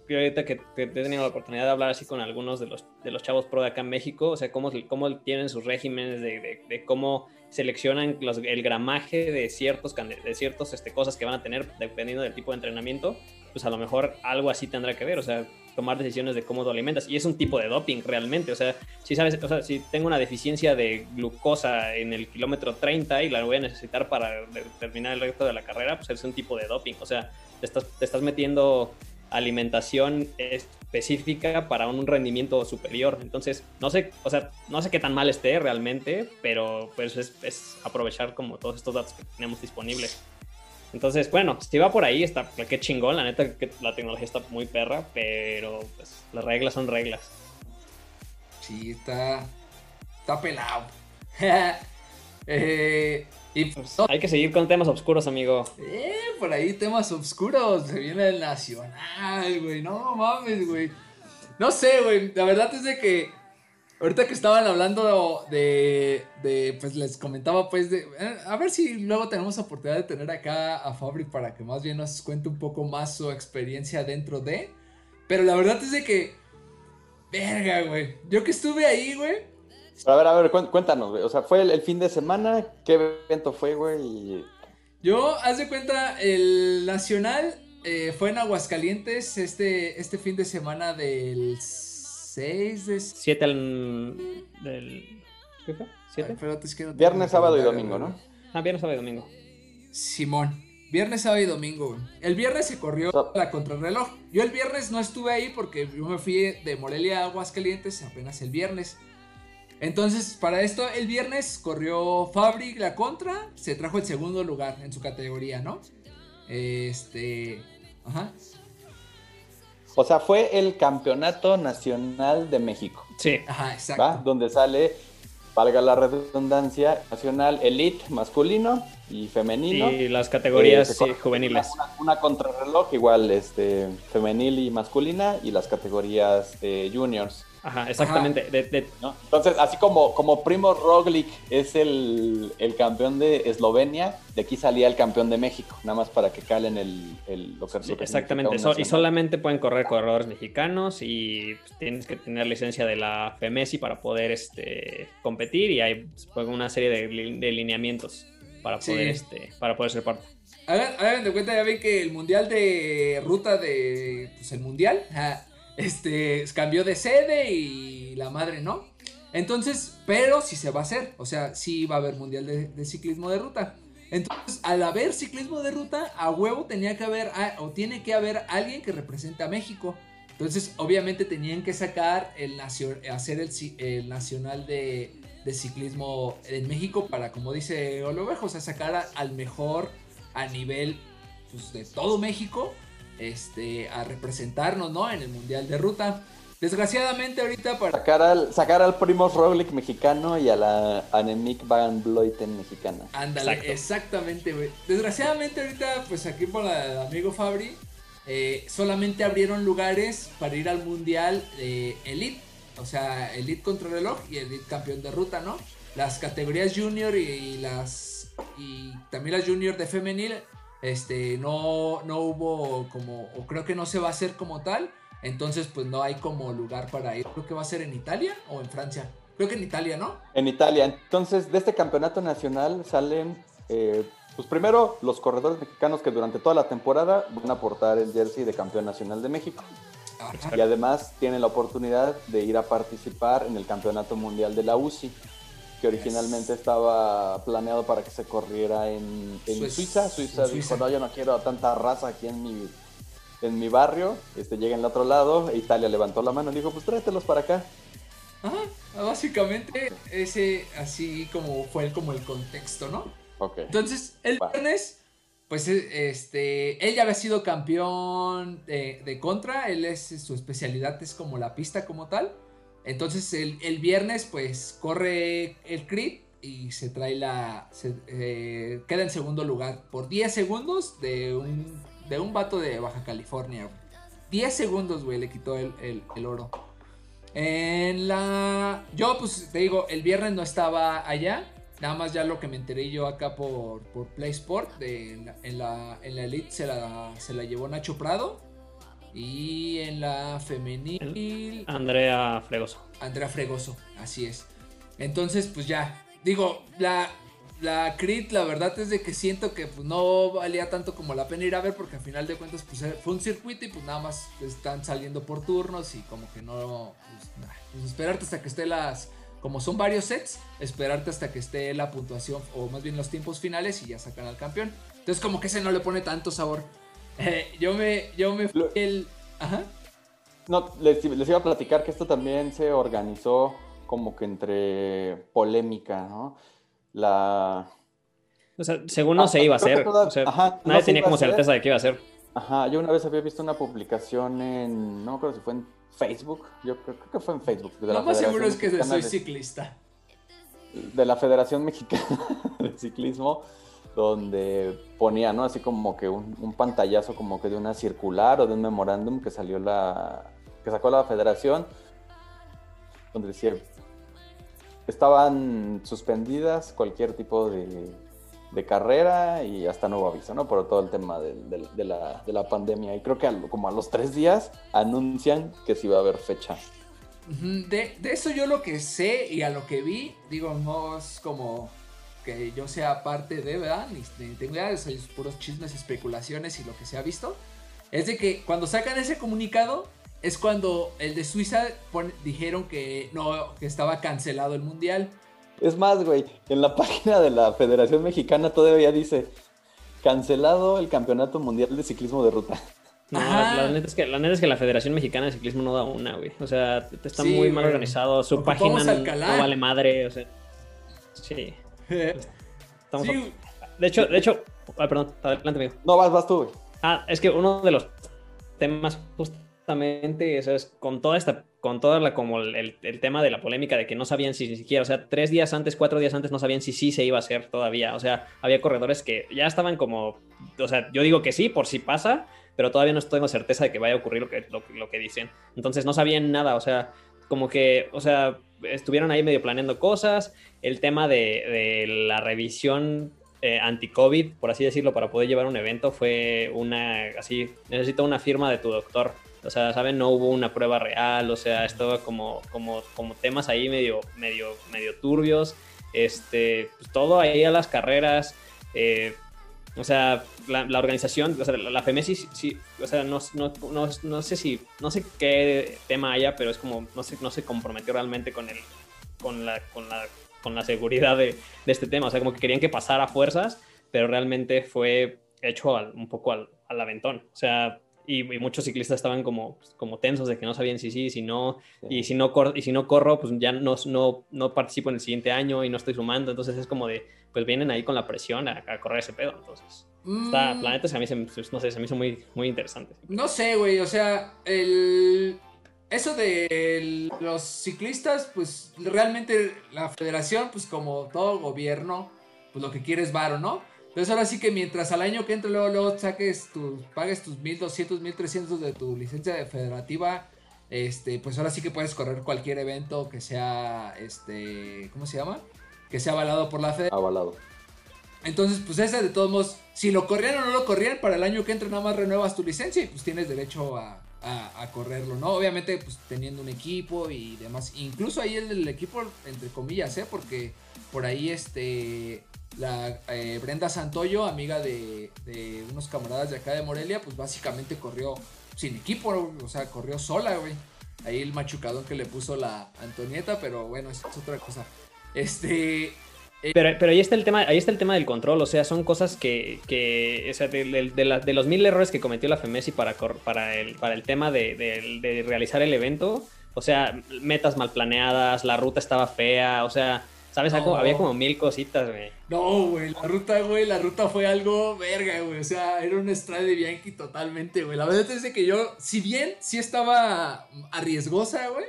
yo ahorita que, he tenido la oportunidad de hablar así con algunos de los, de los chavos pro de acá en México, o sea, cómo, cómo tienen sus regímenes, de, de, cómo seleccionan el gramaje de ciertos de ciertas este, cosas que van a tener dependiendo del tipo de entrenamiento, pues a lo mejor algo así tendrá que ver, o sea, tomar decisiones de cómo lo alimentas. Y es un tipo de doping realmente, o sea, si sabes, o sea, si tengo una deficiencia de glucosa en el kilómetro 30 y la voy a necesitar para terminar el resto de la carrera, pues es un tipo de doping, o sea, te estás, te estás metiendo alimentación específica para un rendimiento superior. Entonces, no sé, o sea, no sé qué tan mal esté realmente, pero pues es, aprovechar como todos estos datos que tenemos disponibles. Entonces, bueno, si va por ahí, está, qué chingón, la neta que la tecnología está muy perra, pero pues las reglas son reglas. Sí, está, está pelado. eh, pues, hay que seguir con temas oscuros, amigo. Eh, por ahí temas oscuros. Se viene el Nacional, güey. No mames, güey. No sé, güey. La verdad es de que. Ahorita que estaban hablando de, de, pues les comentaba pues de, eh, a ver si luego tenemos oportunidad de tener acá a Fabri para que más bien nos cuente un poco más su experiencia dentro de, pero la verdad es de que, verga, güey, yo que estuve ahí, güey, a ver, a ver, cuéntanos, güey. O sea, fue el, fin de semana. ¿Qué evento fue, güey? Yo, haz de cuenta, el Nacional eh, fue en Aguascalientes este, este fin de semana del 6 de... 7 al... Del... ¿Qué fue? ¿7? viernes, sábado y domingo, ¿no? Ah, viernes, sábado y domingo. Simón. Viernes, sábado y domingo, güey. El viernes se corrió la contrarreloj. Yo el viernes no estuve ahí porque yo me fui de Morelia a Aguascalientes apenas el viernes. Entonces, para esto, el viernes corrió Fabri la contra, se trajo el segundo lugar en su categoría, ¿no? Este. Ajá. O sea, fue el Campeonato Nacional de México. Sí. Ajá, exacto. ¿va? Donde sale, valga la redundancia, Nacional Elite masculino y femenino. Y las categorías eh, juveniles. Una, contrarreloj igual, este, femenil y masculina, y las categorías eh, juniors. Ajá, exactamente. Entonces, así como, como Primo Roglic es el, campeón de Eslovenia, de aquí salía el campeón de México, nada más para que calen el, el lo que, Exactamente, y solamente pueden correr corredores mexicanos y pues, tienes que tener licencia de la FEMESI para poder este, competir y hay pues, una serie de, lineamientos para poder, este, para poder ser parte. Hagan, de cuenta, ya ven que el mundial de ruta de. Pues el mundial este, cambió de sede y la madre no. Entonces, pero sí se va a hacer, o sea, sí va a haber mundial de, ciclismo de ruta. Entonces, al haber ciclismo de ruta, a huevo tenía que haber, o tiene que haber alguien que represente a México. Entonces, obviamente tenían que sacar el hacer el, nacional de, ciclismo en México para, como dice Olovejo, sacar al mejor a nivel pues, de todo México este, a representarnos, ¿no? En el Mundial de Ruta. Desgraciadamente ahorita para... Sacar al, sacar al Primoz Roglic mexicano y a la Annemiek van Vleuten mexicana. Ándale, exactamente, güey. Desgraciadamente ahorita, pues aquí por el amigo Fabri, eh, solamente abrieron lugares para ir al Mundial de Elite. O sea, Elite contra reloj y Elite campeón de ruta, ¿no? Las categorías junior y las... Y también las junior de femenil este, no, no hubo como, o creo que no se va a hacer como tal, entonces pues no hay como lugar para ir. Creo que va a ser en Italia o en Francia. Creo que en Italia, ¿no? En Italia. Entonces, de este campeonato nacional salen, eh, pues primero los corredores mexicanos que durante toda la temporada van a aportar el jersey de campeón nacional de México. Y además tienen la oportunidad de ir a participar en el campeonato mundial de la UCI que originalmente estaba planeado para que se corriera en, Suiza. Suiza dijo, no, yo no quiero tanta raza aquí en mi, en mi barrio, este, llega en el otro lado, e Italia levantó la mano y dijo, pues tráetelos para acá. Ajá, básicamente ese así como fue el, como el contexto, ¿no? Entonces, el viernes, pues este, él ya había sido campeón de, de contra, él es, su especialidad es como la pista como tal. Entonces el, viernes pues corre el crit y se trae la... Eh, queda en segundo lugar por 10 segundos de un, de un vato de Baja California. 10 segundos, güey, le quitó el, oro. En la. Yo, pues te digo, el viernes no estaba allá. Nada más ya lo que me enteré yo acá por, por Play Sport. en, la, en la Elite se la, se la llevó Nacho Prado. Y en la femenil. Andrea Fregoso. Andrea Fregoso, así es. Entonces, pues ya. Digo, la, la crit, la verdad es de que siento que pues, no valía tanto como la pena ir a ver porque al final de cuentas pues, fue un circuito y pues nada más están saliendo por turnos y como que no, pues, pues, esperarte hasta que esté las, como son varios sets, esperarte hasta que esté la puntuación o más bien los tiempos finales y ya sacan al campeón. Entonces como que ese no le pone tanto sabor. Eh, yo me, yo me fui el... Ajá. No, les, les iba a platicar que esto también se organizó como que entre polémica, ¿no? la... O sea, según no ah, se iba a hacer. nadie tenía como certeza de qué iba a ser. Ajá, yo una vez había visto una publicación en, no me acuerdo si fue en Facebook, yo creo, que fue en Facebook. Lo más seguro es que soy ciclista. De la Federación Mexicana de Ciclismo, donde ponía, ¿no? Así como que un, pantallazo como que de una circular o de un memorándum que salió la, que sacó la federación, donde decía, estaban suspendidas cualquier tipo de, carrera y hasta nuevo aviso, ¿no? Por todo el tema de, la, pandemia. Y creo que como a los tres días anuncian que sí va a haber fecha. De, eso yo lo que sé y a lo que vi, digo, no es como que yo sea parte de, ¿verdad? Ni, tengo idea, son puros chismes, especulaciones y lo que se ha visto. Es de que cuando sacan ese comunicado, es cuando el de Suiza dijeron que no, que estaba cancelado el mundial. Es más, güey, en la página de la Federación Mexicana todavía dice cancelado el Campeonato Mundial de Ciclismo de Ruta. No, la neta, es que, la es que la Federación Mexicana de Ciclismo no da una, güey. O sea, está muy mal organizado. Su página no, vale madre. O sea, sí. Estamos De hecho, de hecho, perdón, adelante, amigo. No, vas, vas tú, güey. Ah, es que uno de los temas eso es con toda esta, con toda la, como el, tema de la polémica de que no sabían si ni siquiera, o sea, tres días antes, cuatro días antes no sabían si sí se iba a hacer todavía, o sea, había corredores que ya estaban como, o sea, yo digo que sí, por si pasa, pero todavía no tengo certeza de que vaya a ocurrir lo que, lo, que dicen. Entonces no sabían nada, o sea, como que, o sea, estuvieron ahí medio planeando cosas, el tema de, de la revisión eh, anti-COVID, por así decirlo, para poder llevar un evento fue una, así, necesito una firma de tu doctor o sea, ¿saben? No hubo una prueba real, o sea, estaba como, como, como temas ahí medio, medio, medio turbios. Este, pues todo ahí a las carreras. Eh, o sea, la, organización, o sea, la, la sí, o sea, no, no, no, no, sé si, no sé qué tema haya, pero es como, no se, no se comprometió realmente con el, con la, con la, con la seguridad de, de este tema. O sea, como que querían que pasara a fuerzas, pero realmente fue hecho un poco al, al aventón. O sea, y, muchos ciclistas estaban como, como tensos de que no sabían si sí, si no, y si no, y si no corro, pues ya no, no, no participo en el siguiente año y no estoy sumando, entonces es como de, pues vienen ahí con la presión a, correr ese pedo, entonces. Está, mm. Planetas a mí se, no sé, se me hizo muy, muy interesante. No sé, güey, o sea, el... Eso de los ciclistas, pues realmente la federación, pues como todo gobierno, pues lo que quiere es varo, ¿no? Entonces ahora sí que mientras al año que entre luego, luego saques tus, pagues tus 1200, 1300 de tu licencia federativa, este, pues ahora sí que puedes correr cualquier evento que sea, este, ¿cómo se llama? Que sea avalado por la Fed. Avalado. Entonces, pues ese de todos modos, si lo corrían o no lo corrían, para el año que entre nada más renuevas tu licencia y pues tienes derecho a, a, correrlo, ¿no? Obviamente, pues teniendo un equipo y demás. Incluso ahí el, el equipo, entre comillas, ¿eh? Porque por ahí, este, la eh, Brenda Santoyo, amiga de, unos camaradas de acá de Morelia, pues básicamente corrió sin equipo, o sea, corrió sola, güey. Ahí el machucadón que le puso la Antonieta, pero bueno, es otra cosa. Este. Eh, pero, pero ahí está el tema, ahí está el tema del control, o sea, son cosas que, que o sea, de, los mil errores que cometió la FEMESI para, para, el, para el tema de, de realizar el evento, o sea, metas mal planeadas, la ruta estaba fea, o sea, ¿Sabes? Había como mil cositas, güey. No, güey, la ruta, güey, la ruta fue algo verga, güey. O sea, era un strade de Bianchi totalmente, güey. La verdad es que yo, si bien sí estaba arriesgosa, güey.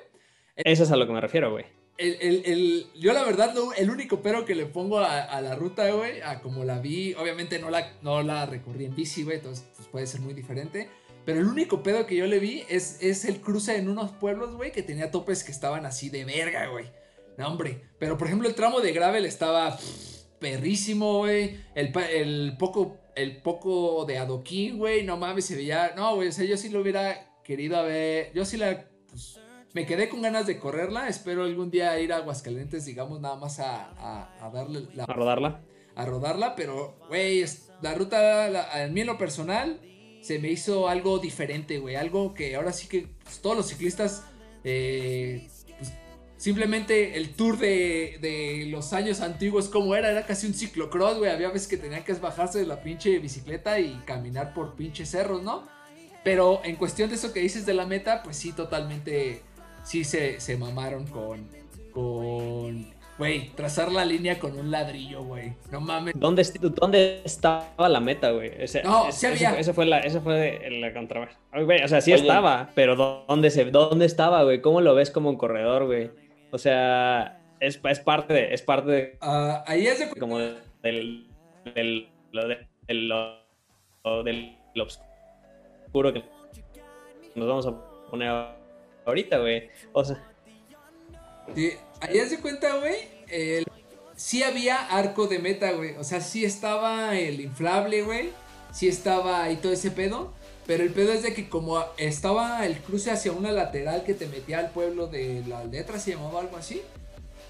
Eso es a lo que me refiero, güey. El, el, yo la verdad, el único pero que le pongo a, la ruta, güey, a como la vi, obviamente no la, no la recorrí en bici, güey, entonces pues, puede ser muy diferente. Pero el único pedo que yo le vi es, es el cruce en unos pueblos, güey, que tenía topes que estaban así de verga, güey. No, hombre. Pero por ejemplo, el tramo de gravel estaba perrísimo, güey. El, el, poco, el poco de adoquín, güey. No mames, se veía. No, güey, o sea, yo sí lo hubiera querido ver. Yo sí la. Pues, me quedé con ganas de correrla. Espero algún día ir a Aguascalientes, digamos, nada más a, a, darle la. A rodarla. A rodarla, pero, güey, la ruta, la, en mí en lo personal, se me hizo algo diferente, güey. Algo que ahora sí que pues, todos los ciclistas. Eh, pues, simplemente el tour de, de, los años antiguos, como era, era casi un ciclocross, güey. Había veces que tenían que bajarse de la pinche bicicleta y caminar por pinches cerros, ¿no? Pero en cuestión de eso que dices de la meta, pues sí, totalmente. Sí se, se mamaron con. Con Güey, trazar la línea con un ladrillo, güey. No mames. ¿Dónde, ¿Dónde estaba la meta, güey? no, sí había. Esa fue la, esa fue la controversia. O sea, sí estaba, pero ¿dónde, se, ¿dónde estaba, güey? ¿Cómo lo ves como un corredor, güey? O sea, es, es parte de... Es parte de uh, ahí es de... Como del... del, lo, del, lo, del, lo oscuro que nos vamos a poner ahorita, güey. O sea... Sí, ahí se cuenta, güey, sí había arco de meta, güey. O sea, sí estaba el inflable, güey. Sí estaba ahí todo ese pedo. Pero el pedo es de que como estaba el cruce hacia una lateral que te metía al pueblo de la letra, se llamaba algo así,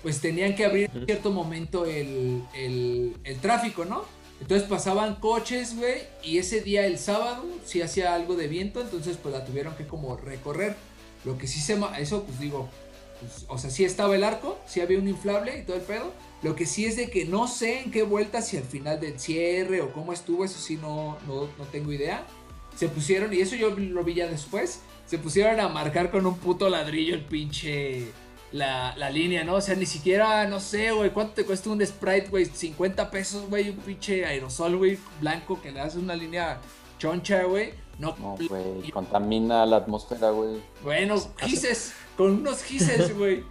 pues tenían que abrir en cierto momento el, el, el tráfico, ¿no? Entonces pasaban coches, güey, y ese día, el sábado, sí hacía algo de viento, entonces pues la tuvieron que como recorrer. Lo que sí se... Eso pues digo, pues, o sea, sí estaba el arco, sí había un inflable y todo el pedo. Lo que sí es de que no sé en qué vuelta, si al final del cierre o cómo estuvo, eso sí no, no, tengo idea. Se pusieron, y eso yo lo vi ya después, se pusieron a marcar con un puto ladrillo el pinche... La, la línea, ¿no? O sea, ni siquiera, no sé, güey, ¿cuánto te cuesta un Sprite, güey? 50 pesos, güey, un pinche aerosol, güey, blanco que le hace una línea choncha, güey. No, güey, contamina la atmósfera, güey. Bueno, gises, con unos gises, güey.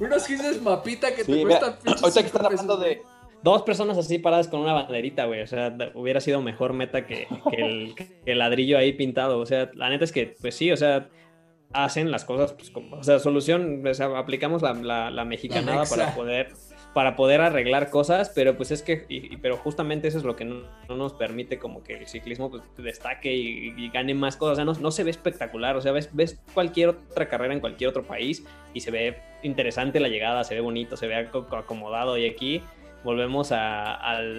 unos gises mapita que te cuestan Ahorita que están hablando de. Dos personas así paradas con una banderita, güey. O sea, hubiera sido mejor meta que, el, ladrillo ahí pintado. O sea, la neta es que, pues sí, o sea, hacen las cosas, pues como, o sea, solución, o sea, aplicamos la, la, la mexicanada para poder para poder arreglar cosas, pero pues es que, pero justamente eso es lo que no, nos permite como que el ciclismo pues, destaque y, gane más cosas, o sea, no, no, se ve espectacular, o sea, ves, ves cualquier otra carrera en cualquier otro país y se ve interesante la llegada, se ve bonito, se ve acomodado. Y aquí volvemos a,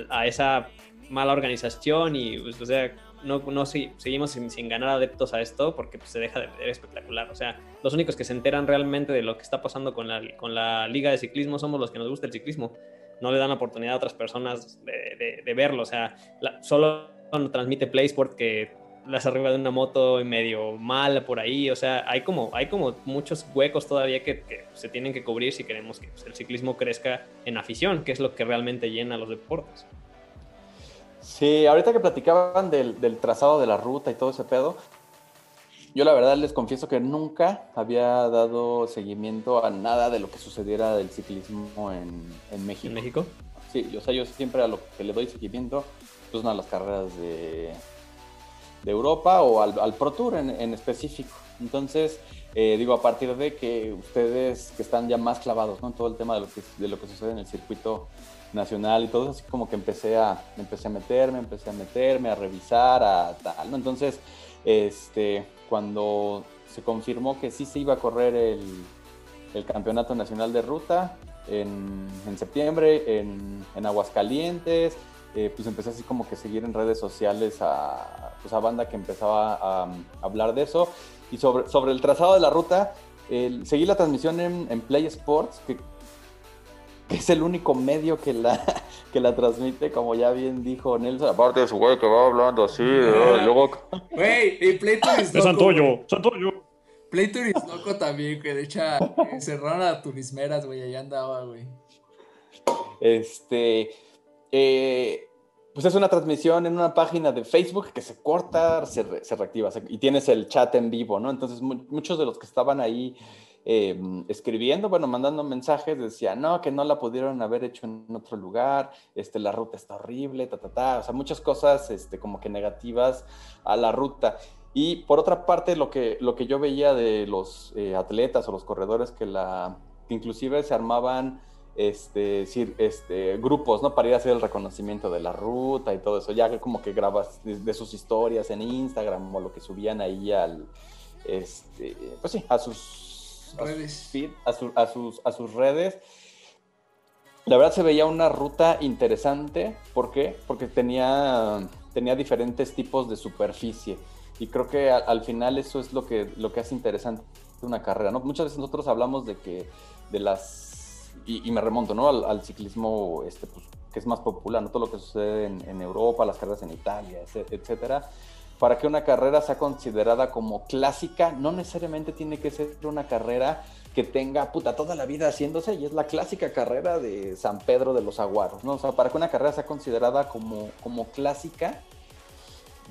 a esa mala organización y, pues, o sea, no, no seguimos sin, ganar adeptos a esto porque pues, se deja de ver espectacular. O sea, los únicos que se enteran realmente de lo que está pasando con la, con la liga de ciclismo somos los que nos gusta el ciclismo. No le dan oportunidad a otras personas de, verlo. O sea, solo transmite PlaySport que las arriba de una moto y medio mal por ahí. O sea, hay como, hay como muchos huecos todavía que, se tienen que cubrir si queremos que pues, el ciclismo crezca en afición, que es lo que realmente llena los deportes. Sí, ahorita que platicaban del, trazado de la ruta y todo ese pedo, yo la verdad les confieso que nunca había dado seguimiento a nada de lo que sucediera del ciclismo en, México. ¿En México? Sí, o sea, yo siempre a lo que le doy seguimiento, pues a las carreras de, de Europa o al, Pro Tour en, específico. Entonces, eh, digo, a partir de que ustedes que están ya más clavados ¿no? en todo el tema de lo, que, de lo que sucede en el circuito nacional y todo, así como que empecé a, empecé a meterme, empecé a meterme, a revisar, a tal, ¿no? Entonces, este, cuando se confirmó que sí se iba a correr el, el campeonato nacional de ruta en, en septiembre en, en Aguascalientes, eh, pues empecé así como que seguir en redes sociales a, pues a banda que empezaba a, hablar de eso. Y sobre, sobre el trazado de la ruta, seguí la transmisión en, en Play Sports, que es el único medio que la, que la transmite, como ya bien dijo Nelson, aparte de su güey que va hablando así, luego... Güey, y Playtour es loco. Santoyo, Santoyo. Playtour es loco también, que de hecho cerraron a turismeras, güey, allá andaba, güey. Este... Eh, pues es una transmisión en una página de Facebook que se corta, se, se reactiva y tienes el chat en vivo, ¿no? Entonces muchos de los que estaban ahí em, escribiendo, bueno, mandando mensajes, decía, no, que no la pudieron haber hecho en otro lugar, este, la ruta está horrible, ta, ta, ta, o sea, muchas cosas este, como que negativas a la ruta. Y por otra parte, lo que, lo que yo veía de los eh, atletas o los corredores que la, inclusive se armaban este, este, grupos, ¿no? Para ir a hacer el reconocimiento de la ruta y todo eso. Ya como que grabas de, sus historias en Instagram o lo que subían ahí al, este, pues sí, a sus redes. A, sus, a, sus, redes. La verdad se veía una ruta interesante. ¿Por qué? Porque tenía, tenía diferentes tipos de superficie. Y creo que al, final eso es lo que, lo que hace interesante una carrera. ¿no? Muchas veces nosotros hablamos de que de las y, me remonto ¿no? al, ciclismo este, pues, que es más popular, no todo lo que sucede en, Europa, las carreras en Italia, etcétera. Para que una carrera sea considerada como clásica, no necesariamente tiene que ser una carrera que tenga puta toda la vida haciéndose y es la clásica carrera de San Pedro de los Aguaros, ¿no? O sea, para que una carrera sea considerada como, como clásica,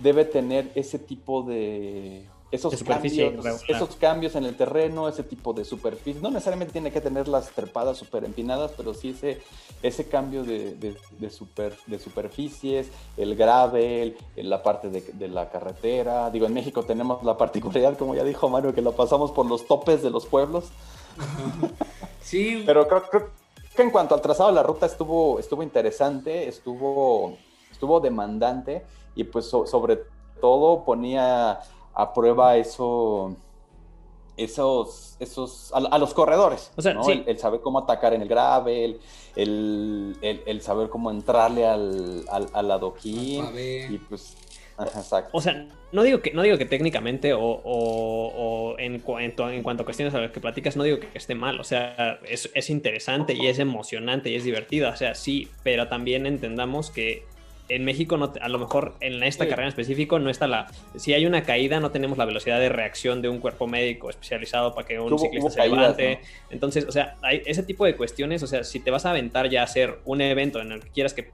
debe tener ese tipo de, esos cambios, esos cambios en el terreno, ese tipo de superficie. No necesariamente tiene que tener las trepadas super empinadas, pero sí ese, ese cambio de, de, super, de superficies, el gravel, la parte de, la carretera. Digo, en México tenemos la particularidad, como ya dijo Mario, que lo pasamos por los topes de los pueblos. Sí. pero creo, que en cuanto al trazado de la ruta estuvo, estuvo interesante, estuvo, estuvo demandante y pues sobre todo ponía a prueba eso, esos, esos, a, los corredores, o sea, el, saber cómo atacar en el gravel, el, el, saber cómo entrarle al, al, adoquín, y pues, exacto. O sea, no digo que, no digo que técnicamente o, o, en, en, cuanto a cuestiones a las que platicas, no digo que esté mal, o sea, es, es interesante y es emocionante y es divertido, o sea, sí, pero también entendamos que en México no, a lo mejor en esta carrera en específico no está la si hay una caída no tenemos la velocidad de reacción de un cuerpo médico especializado para que un ciclista se levante. entonces o sea hay ese tipo de cuestiones o sea si te vas a aventar ya a hacer un evento en el que quieras que,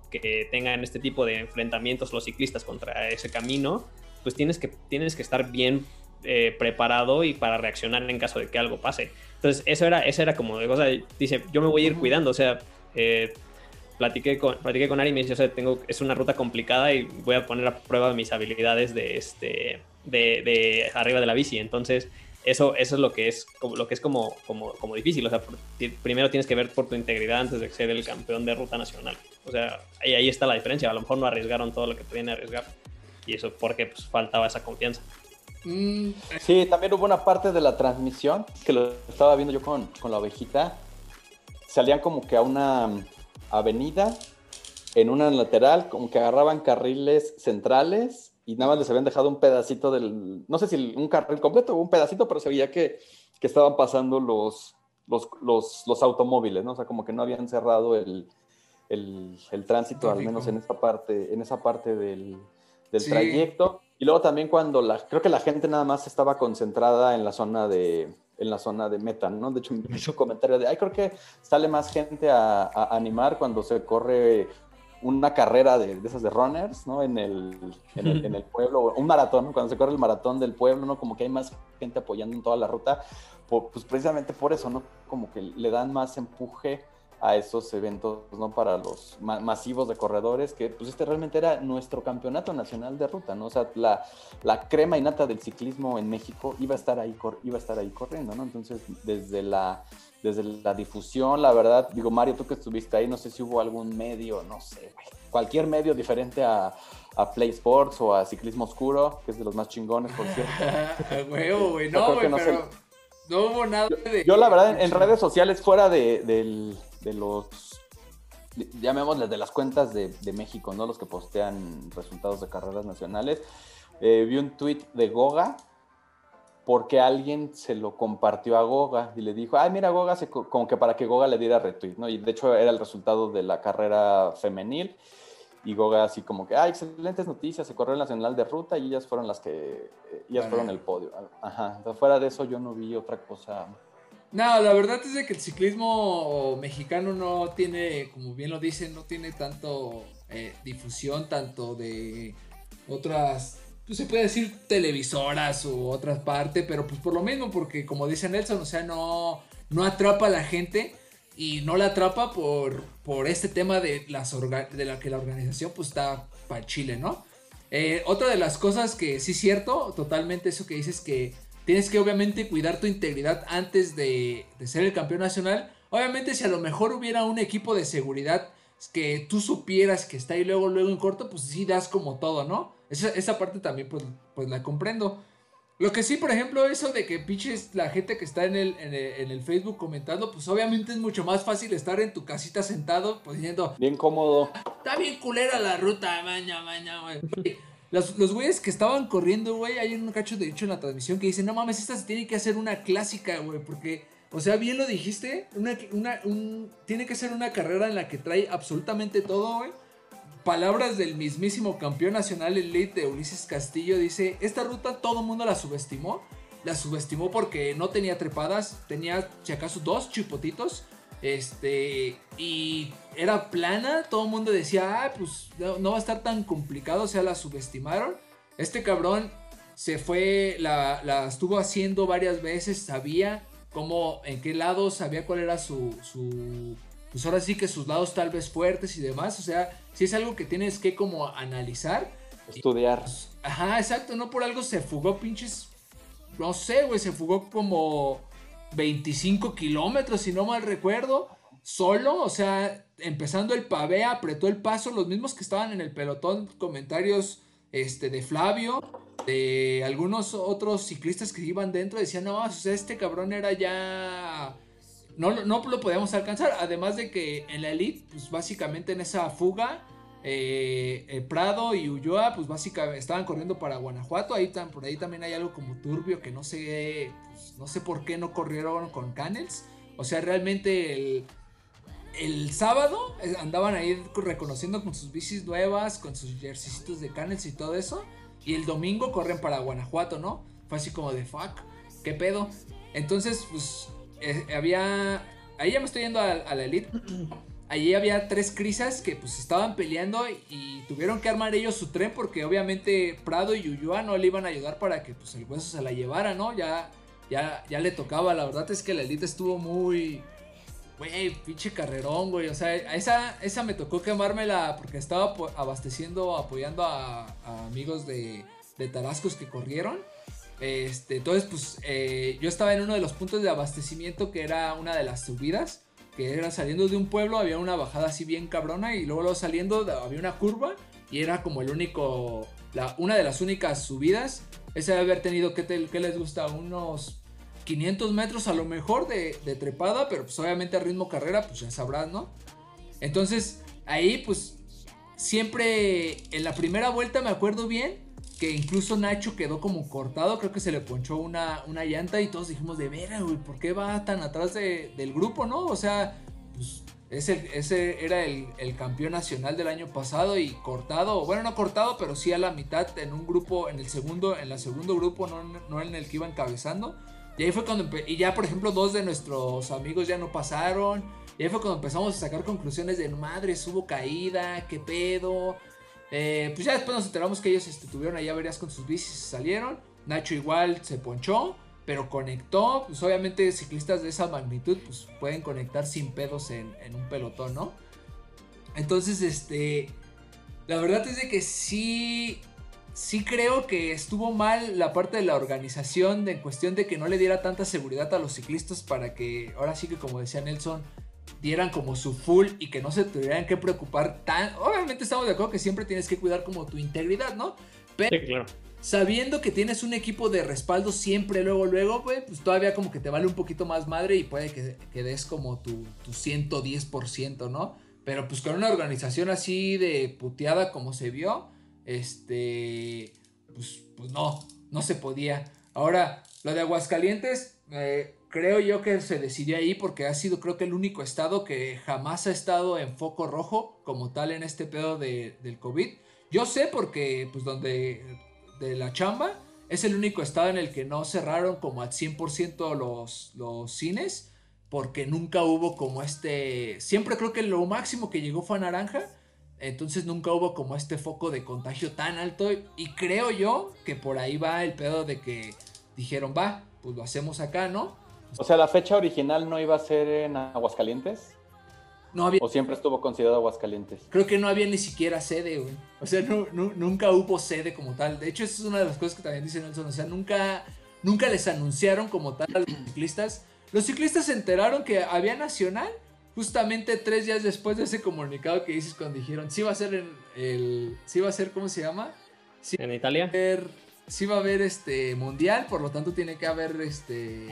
tengan este tipo de enfrentamientos los ciclistas contra ese camino pues tienes que tienes que estar bien eh, preparado y para reaccionar en caso de que algo pase. Entonces eso era eso era como de cosa dice yo me voy a ir cuidando o sea eh, platiqué con, platiqué con Ari y me dice, o sea, tengo, es una ruta complicada y voy a poner a prueba mis habilidades de, este, de, de arriba de la bici. Entonces, eso, eso es lo que es, lo que es como, como, como difícil. O sea, primero tienes que ver por tu integridad antes de ser el campeón de ruta nacional. O sea, ahí, ahí está la diferencia. A lo mejor no arriesgaron todo lo que tenían a arriesgar. Y eso porque pues, faltaba esa confianza. Mm. Sí, también hubo una parte de la transmisión que lo estaba viendo yo con, con la ovejita. Salían como que a una avenida, en una lateral, como que agarraban carriles centrales y nada más les habían dejado un pedacito del, no sé si un carril completo o un pedacito, pero se veía que, que estaban pasando los, los, los, automóviles, ¿no? O sea, como que no habían cerrado el, el, el tránsito, al menos en esa parte, en esa parte del, del trayecto. Y luego también cuando la, creo que la gente nada más estaba concentrada en la zona de, en la zona de meta, ¿no? De hecho, me hizo comentario de, ay, creo que sale más gente a, animar cuando se corre una carrera de, esas de runners, ¿no? En el, en el, pueblo, un maratón, cuando se corre el maratón del pueblo, ¿no? Como que hay más gente apoyando en toda la ruta, pues precisamente por eso, ¿no? Como que le dan más empuje a esos eventos ¿no? para los masivos de corredores, que pues este realmente era nuestro campeonato nacional de ruta, ¿no? O sea, la, la crema innata del ciclismo en México iba a estar ahí, iba a estar ahí corriendo, ¿no? Entonces, desde la, desde la difusión, la verdad, digo, Mario, tú que estuviste ahí, no sé si hubo algún medio, no sé, cualquier medio diferente a, a Play Sports o a Ciclismo Oscuro, que es de los más chingones, por cierto. güey, no, güey, pero... No hubo nada de... Yo, la verdad, en, redes sociales fuera de, de los, llamémosles de las cuentas de, México, ¿no? Los que postean resultados de carreras nacionales. Eh, vi un tweet de Goga porque alguien se lo compartió a Goga y le dijo, ay, mira, Goga, como que para que Goga le diera retweet, ¿no? Y de hecho era el resultado de la carrera femenil. Y Goga así como que, ay, excelentes noticias, se corrió el Nacional de Ruta y ellas fueron las que, ellas fueron el podio. Ajá, fuera de eso yo no vi otra cosa. No, la verdad es de que el ciclismo mexicano no tiene, como bien lo dicen, no tiene tanto eh, difusión, tanto de otras, pues se puede decir televisoras u otra parte, pero pues por lo mismo, porque como dice Nelson, o sea, no, no atrapa a la gente y no la atrapa por, por este tema de, las de la que la organización pues está para Chile, ¿no? Eh, otra de las cosas que sí es cierto, totalmente eso que dices que tienes que obviamente cuidar tu integridad antes de, de ser el campeón nacional. Obviamente si a lo mejor hubiera un equipo de seguridad que tú supieras que está ahí luego, luego en corto, pues sí das como todo, ¿no? Esa, parte también pues, pues la comprendo. Lo que sí, por ejemplo, eso de que pinches la gente que está en el, en el, Facebook comentando, pues obviamente es mucho más fácil estar en tu casita sentado, pues diciendo... Bien cómodo. Está bien culera la ruta, maña, maña, güey. Los, los güeyes que estaban corriendo, güey, hay un cacho de dicho en la transmisión que dicen, no mames, esta se tiene que hacer una clásica, güey, porque o sea, bien lo dijiste, una, una, un, tiene que ser una carrera en la que trae absolutamente todo, güey. Palabras del mismísimo campeón nacional elite de Ulises Castillo, dice, esta ruta todo el mundo la subestimó. La subestimó porque no tenía trepadas, tenía si acaso dos chipotitos. Este, y era plana, todo el mundo decía, ah, pues no, va a estar tan complicado, o sea, la subestimaron. Este cabrón se fue, la, la estuvo haciendo varias veces, sabía, cómo, en qué lado, sabía cuál era su, su, pues ahora sí que sus lados tal vez fuertes y demás, o sea, si es algo que tienes que como analizar. Estudiar. ajá, exacto, no por algo se fugó pinches, no sé, güey, se fugó como 25 kilómetros, si no mal recuerdo, solo, o sea, empezando el pavé, apretó el paso, los mismos que estaban en el pelotón, comentarios este, de Flavio, de algunos otros ciclistas que iban dentro, decían, no, o sea, este cabrón era ya... No, no lo podíamos alcanzar, además de que en la elite, pues básicamente en esa fuga, eh, eh, Prado y Ulloa, pues básicamente estaban corriendo para Guanajuato. Ahí por ahí también hay algo como turbio que no sé, pues, no sé por qué no corrieron con Canels. O sea, realmente el, el sábado eh, andaban ahí reconociendo con sus bicis nuevas, con sus jerseycitos de Canels y todo eso. Y el domingo corren para Guanajuato, ¿no? Fue así como de fuck, ¿qué pedo? Entonces, pues, eh, había. Ahí ya me estoy yendo a, la elite. Allí había tres crisas que pues estaban peleando y tuvieron que armar ellos su tren porque obviamente Prado y Uyua no le iban a ayudar para que pues el hueso se la llevara, ¿no? Ya, ya, ya le tocaba. La verdad es que la elite estuvo muy, Güey, pinche carrerón, güey. O sea, esa, esa me tocó quemármela porque estaba abasteciendo, apoyando a, amigos de, de, Tarascos que corrieron. Este, entonces, pues eh, yo estaba en uno de los puntos de abastecimiento que era una de las subidas. Que era saliendo de un pueblo, había una bajada así bien cabrona. Y luego, saliendo había una curva. Y era como el único, una de las únicas subidas. Ese debe haber tenido, ¿qué, te, les gusta? Unos 500 metros a lo mejor de, trepada, pero pues obviamente a ritmo carrera, pues ya sabrás, ¿no? Entonces, ahí pues siempre en la primera vuelta me acuerdo bien que incluso Nacho quedó como cortado, creo que se le ponchó una, una llanta y todos dijimos de vera, güey, ¿por qué va tan atrás del grupo, no? O sea, pues ese, ese era el, campeón nacional del año pasado y cortado, bueno, no cortado, pero sí a la mitad en un grupo, en el segundo, en el segundo grupo, no, no en el que iba encabezando. Y ahí fue cuando, y ya por ejemplo dos de nuestros amigos ya no pasaron. Y ahí fue cuando empezamos a sacar conclusiones de madre, hubo caída, qué pedo. Eh, pues ya después nos enteramos que ellos este, tuvieron ahí averías con sus bicis y salieron. Nacho igual se ponchó, pero conectó. Pues obviamente ciclistas de esa magnitud pues pueden conectar sin pedos en, en un pelotón, ¿no? Entonces, este... La verdad es de que sí sí creo que estuvo mal la parte de la organización de, en cuestión de que no le diera tanta seguridad a los ciclistas para que ahora sí que como decía Nelson dieran como su full y que no se tuvieran que preocupar tan obviamente estamos de acuerdo que siempre tienes que cuidar como tu integridad no pero sí, claro. sabiendo que tienes un equipo de respaldo siempre luego luego pues, pues todavía como que te vale un poquito más madre y puede que, que des como tu, tu 110% no pero pues con una organización así de puteada como se vio este, pues, pues no, no se podía. Ahora, lo de Aguascalientes, eh, creo yo que se decidió ahí porque ha sido creo que el único estado que jamás ha estado en foco rojo como tal en este pedo de, del COVID. Yo sé porque, pues donde, de la chamba, es el único estado en el que no cerraron como al 100% los, los cines porque nunca hubo como este, siempre creo que lo máximo que llegó fue a naranja Entonces nunca hubo como este foco de contagio tan alto. Y creo yo que por ahí va el pedo de que dijeron, va, pues lo hacemos acá, ¿no? O sea, la fecha original no iba a ser en Aguascalientes. No había... ¿O siempre estuvo considerado Aguascalientes? Creo que no había ni siquiera sede, güey. O sea, nunca hubo sede como tal. De hecho, esa es una de las cosas que también dice Nelson. O sea, nunca, nunca les anunciaron como tal a los ciclistas. Los ciclistas se enteraron que había nacional justamente tres días después de ese comunicado que dices cuando dijeron, sí va a ser en el... Sí va a ser, ¿cómo se llama? ¿En Italia? sí va a haber este mundial, por lo tanto tiene que haber este...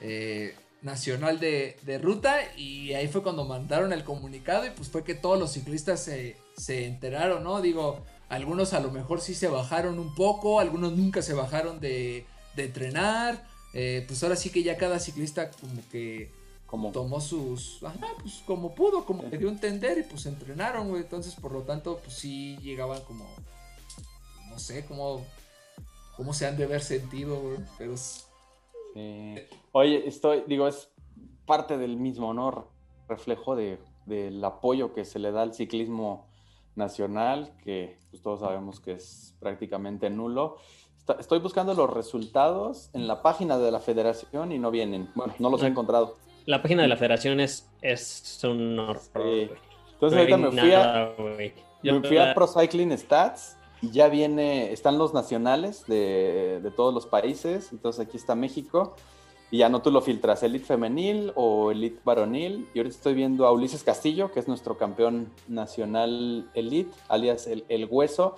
Eh, nacional de, ruta y ahí fue cuando mandaron el comunicado y pues fue que todos los ciclistas se, enteraron, ¿no? Digo, algunos a lo mejor sí se bajaron un poco, algunos nunca se bajaron de, de entrenar, eh, pues ahora sí que ya cada ciclista como que como tomó sus, ajá, pues como pudo, como le dio a entender y pues entrenaron, güey, entonces por lo tanto pues sí llegaban como, no sé, como, cómo se han de haber sentido, güey, pero... Oye, estoy, digo, es parte del mismo, honor Reflejo de, del apoyo que se le da al ciclismo nacional, que pues, todos sabemos que es prácticamente nulo. estoy buscando los resultados en la página de la federación y no vienen. Bueno, no los he encontrado. La página de la federación es, es un horror. Entonces ahorita me fui, a, me fui a Pro Cycling Stats y ya viene, están los nacionales de, de todos los países. Entonces aquí está México y ya no tú lo filtras, Elite Femenil o Elite Varonil. Y ahorita estoy viendo a Ulises Castillo, que es nuestro campeón nacional Elite, alias el, el Hueso.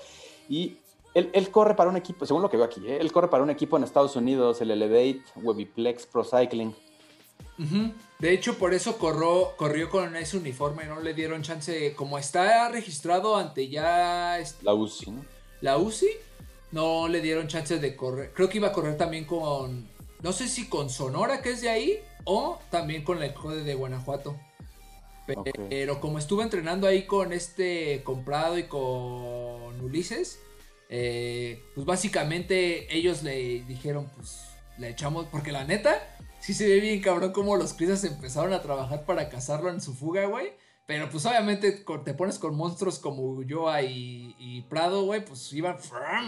Y él, él, corre para un equipo, según lo que veo aquí, ¿eh? él corre para un equipo en Estados Unidos, el Elevate Webiplex Pro Cycling. De hecho, por eso corrió, corrió con ese uniforme, no le dieron chance, como está registrado ante ya... La UCI, ¿no? La UCI, no le dieron chance de correr. Creo que iba a correr también con no sé si con Sonora, que es de ahí, o también con el Code de Guanajuato. Pero como estuve entrenando ahí con este comprado y con Ulises, eh, pues básicamente ellos le dijeron, pues le echamos, porque la neta, sí se ve bien cabrón como los crisas empezaron a trabajar para cazarlo en su fuga, güey. Pero pues obviamente te pones con monstruos como Ulloa y, y Prado, güey, pues iban,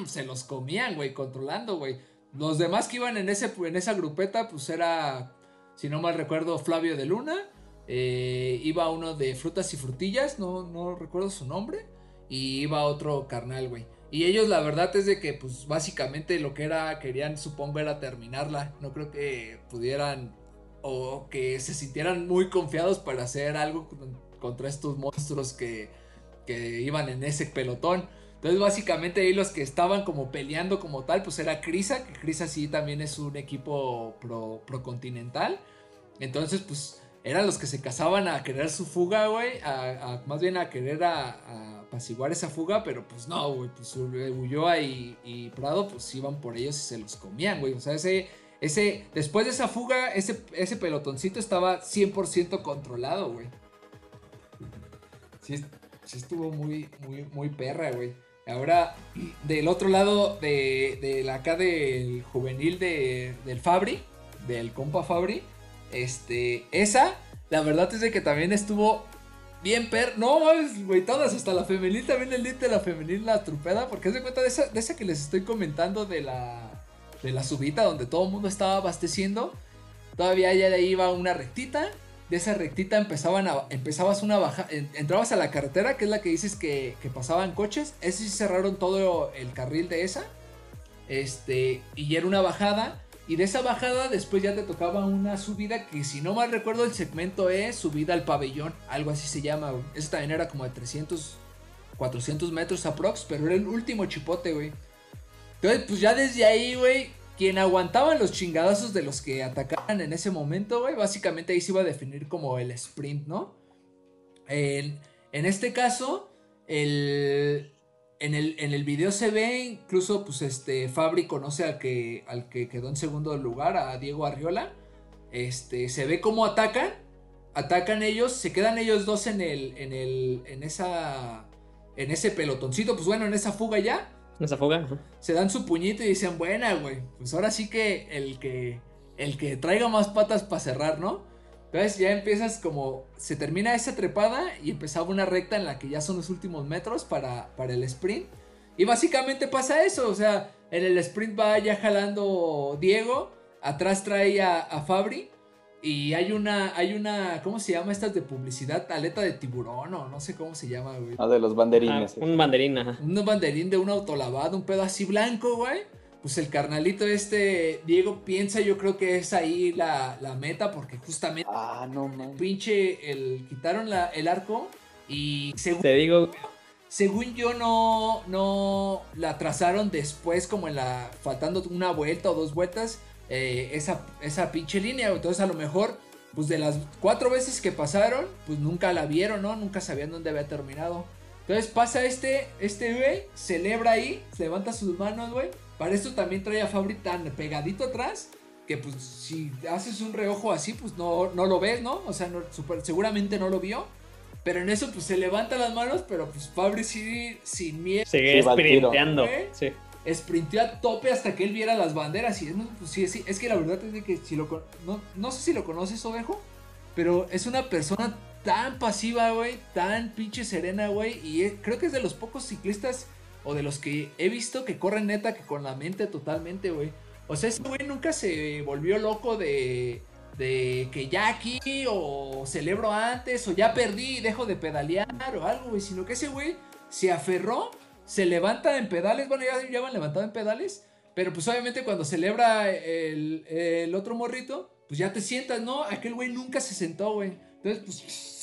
se los comían, güey, controlando, güey. Los demás que iban en, ese, en esa grupeta, pues era, si no mal recuerdo, Flavio de Luna. Eh, iba uno de frutas y frutillas, no, no recuerdo su nombre. Y iba otro carnal, güey. Y ellos la verdad es de que pues básicamente lo que era, querían supongo era terminarla. No creo que pudieran o que se sintieran muy confiados para hacer algo contra estos monstruos que, que iban en ese pelotón. Entonces, básicamente ahí los que estaban como peleando como tal, pues era Crisa, que Crisa sí también es un equipo pro, pro continental. Entonces, pues eran los que se casaban a querer su fuga, güey, a, más bien a querer a, apaciguar esa fuga, pero pues no, güey, pues Ulloa y, y, Prado, pues iban por ellos y se los comían, güey. O sea, ese, ese, después de esa fuga, ese, ese pelotoncito estaba 100% controlado, güey. Sí, sí estuvo muy, muy, muy perra, güey. Ahora, del otro lado de, la acá del juvenil de, del Fabri, del compa Fabri, este, esa, la verdad es de que también estuvo bien per... No, güey, todas, hasta la femenil, también el de la femenil, la trupeda, porque es de cuenta de esa, de esa que les estoy comentando de la, de la subida donde todo el mundo estaba abasteciendo. Todavía ya iba una rectita de esa rectita empezaban a, empezabas una baja, entrabas a la carretera, que es la que dices que, pasaban coches, ese sí cerraron todo el carril de esa, este, y era una bajada, y de esa bajada después ya te tocaba una subida que si no mal recuerdo el segmento es subida al pabellón, algo así se llama, ese también era como de 300, 400 metros aprox, pero era el último chipote, güey. Entonces, pues ya desde ahí, güey, quien aguantaba los chingadazos de los que atacaban en ese momento, güey, básicamente ahí se iba a definir como el sprint, ¿no? En, este caso, el, en, el, en el video se ve incluso, pues, este, Fabri conoce al que, al que quedó en segundo lugar, a Diego Arriola. Este, se ve cómo atacan, atacan ellos, se quedan ellos dos en el, en el, en esa, en ese pelotoncito, pues bueno, en esa fuga ya. Esa fuga. Se dan su puñito y dicen, buena, güey. Pues ahora sí que el que el que traiga más patas para cerrar, ¿no? Entonces ya empiezas como, se termina esa trepada y empezaba una recta en la que ya son los últimos metros para, para el sprint. Y básicamente pasa eso, o sea, en el sprint va ya jalando Diego, atrás trae a, Fabri y hay una, hay una, ¿cómo se llama estas de publicidad? Aleta de tiburón o no sé cómo se llama, güey. Ah, de los banderines. Ah, un banderín, ajá. Un banderín de un autolavado, un pedo así blanco, güey pues el carnalito este, Diego, piensa yo creo que es ahí la, meta, porque justamente... Ah, no, no. Pinche, el, quitaron la, el arco y según... Te digo... Según yo no, no la trazaron después como en la... faltando una vuelta o dos vueltas, eh, esa, esa pinche línea. Entonces a lo mejor, pues de las cuatro veces que pasaron, pues nunca la vieron, ¿no? Nunca sabían dónde había terminado. Entonces pasa este, este güey, celebra ahí, levanta sus manos, güey para esto también trae a Fabri tan pegadito atrás que pues si haces un reojo así, pues no, no lo ves, ¿no? O sea, seguramente no lo vio. Pero en eso pues se levanta las manos, pero pues Fabri sí, sin miedo. Sigue sprinteando. Sí. Sprinteó a tope hasta que él viera las banderas. Y pues, sí, sí, es que la verdad es que si lo no, no sé si lo conoces, Ovejo, pero es una persona tan pasiva, güey, tan pinche serena, güey. Y creo que es de los pocos ciclistas o de los que he visto que corren neta que con la mente totalmente, güey. O sea, ese güey nunca se volvió loco de, de que ya aquí o celebro antes o ya perdí y dejo de pedalear o algo, güey. Sino que ese güey se aferró, se levanta en pedales, bueno, ya, ya van levantado en pedales. Pero pues obviamente cuando celebra el, el otro morrito, pues ya te sientas, ¿no? Aquel güey nunca se sentó, güey. Entonces, pues...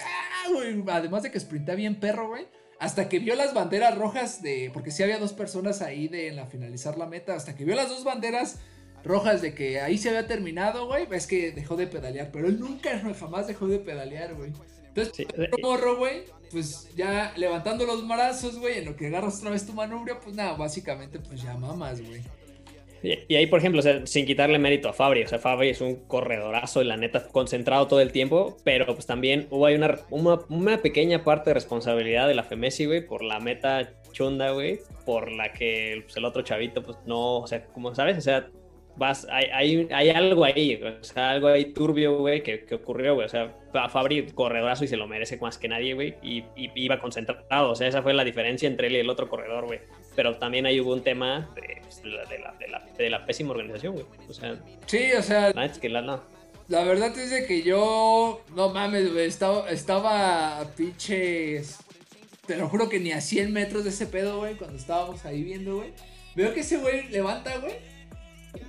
¡ah, güey! Además de que sprinta bien perro, güey hasta que vio las banderas rojas de. Porque sí había dos personas ahí de en la finalizar la meta. Hasta que vio las dos banderas rojas de que ahí se había terminado, güey. Es que dejó de pedalear. Pero él nunca, jamás dejó de pedalear, güey. Entonces, sí. morro, güey. Pues ya levantando los brazos, güey. En lo que agarras otra vez tu manubrio, pues nada, básicamente, pues ya mamas, güey. Y, ahí, por ejemplo, sin quitarle mérito a Fabri, o sea, Fabri es un corredorazo y la neta concentrado todo el tiempo, pero pues también hubo ahí una, una, pequeña parte de responsabilidad de la Femesi, güey, por la meta chunda, güey, por la que pues, el otro chavito, pues no, o sea, como sabes, o sea, vas, hay, hay, hay algo ahí, algo ahí turbio, güey, que, que, ocurrió, güey, o sea, Fabri corredorazo y se lo merece más que nadie, güey, y, y, iba concentrado, o sea, esa fue la diferencia entre él y el otro corredor, güey pero también ahí hubo un tema de, pues, de, la, pésima organización, güey. O sea, sí, o sea, la, es que la, la verdad es de que yo, no mames, güey, estaba, estaba pinches, te lo juro que ni a 100 metros de ese pedo, güey, cuando estábamos ahí viendo, güey. Veo que ese güey levanta, güey.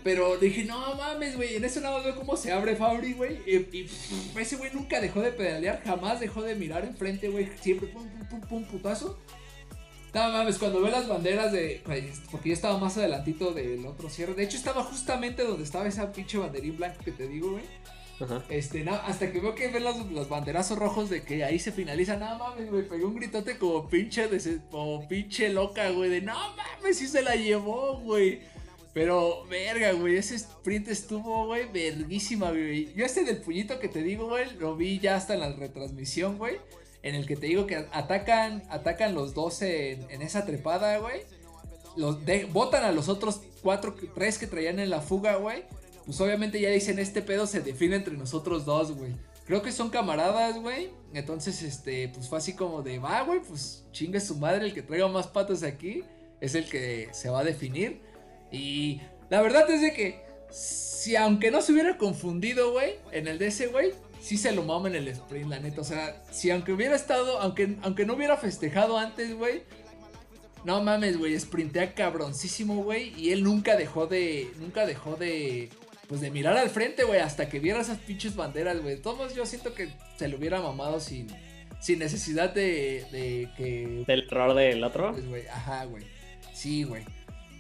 Pero dije, no mames, güey. En eso nada más veo cómo se abre Fabri, güey. Y, ese güey nunca dejó de pedalear, jamás dejó de mirar enfrente, güey. Siempre pum, pum, pum, pum, putazo. No mames, cuando ve las banderas de. Porque yo estaba más adelantito del otro cierre. De hecho, estaba justamente donde estaba esa pinche banderín blanco que te digo, güey. Este, hasta que veo que ven los, los, banderazos rojos de que ahí se finaliza. No mames, güey. Pegué un gritote como pinche, de, como pinche loca, güey. De no mames, sí se la llevó, güey. Pero, verga, güey, ese sprint estuvo, güey, verguísima, güey. Yo este del puñito que te digo, güey, lo vi ya hasta en la retransmisión, güey en el que te digo que atacan, atacan los dos en, esa trepada, güey. Los botan a los otros cuatro, tres que traían en la fuga, güey. Pues obviamente ya dicen, este pedo se define entre nosotros dos, güey. Creo que son camaradas, güey. Entonces, este, pues fue así como de, va, güey, pues chingue su madre, el que traiga más patas aquí es el que se va a definir. Y la verdad es de que, si aunque no se hubiera confundido, güey, en el de ese, güey, sí se lo mama en el sprint, la neta. O sea, si aunque hubiera estado, aunque, aunque no hubiera festejado antes, güey. No mames, güey, sprintea cabroncísimo, güey. Y él nunca dejó de, nunca dejó de, pues de mirar al frente, güey, hasta que viera esas pinches banderas, güey. Todos yo siento que se lo hubiera mamado sin, sin necesidad de, de que... ¿Del error del otro? Pues, güey, ajá, güey. Sí, güey.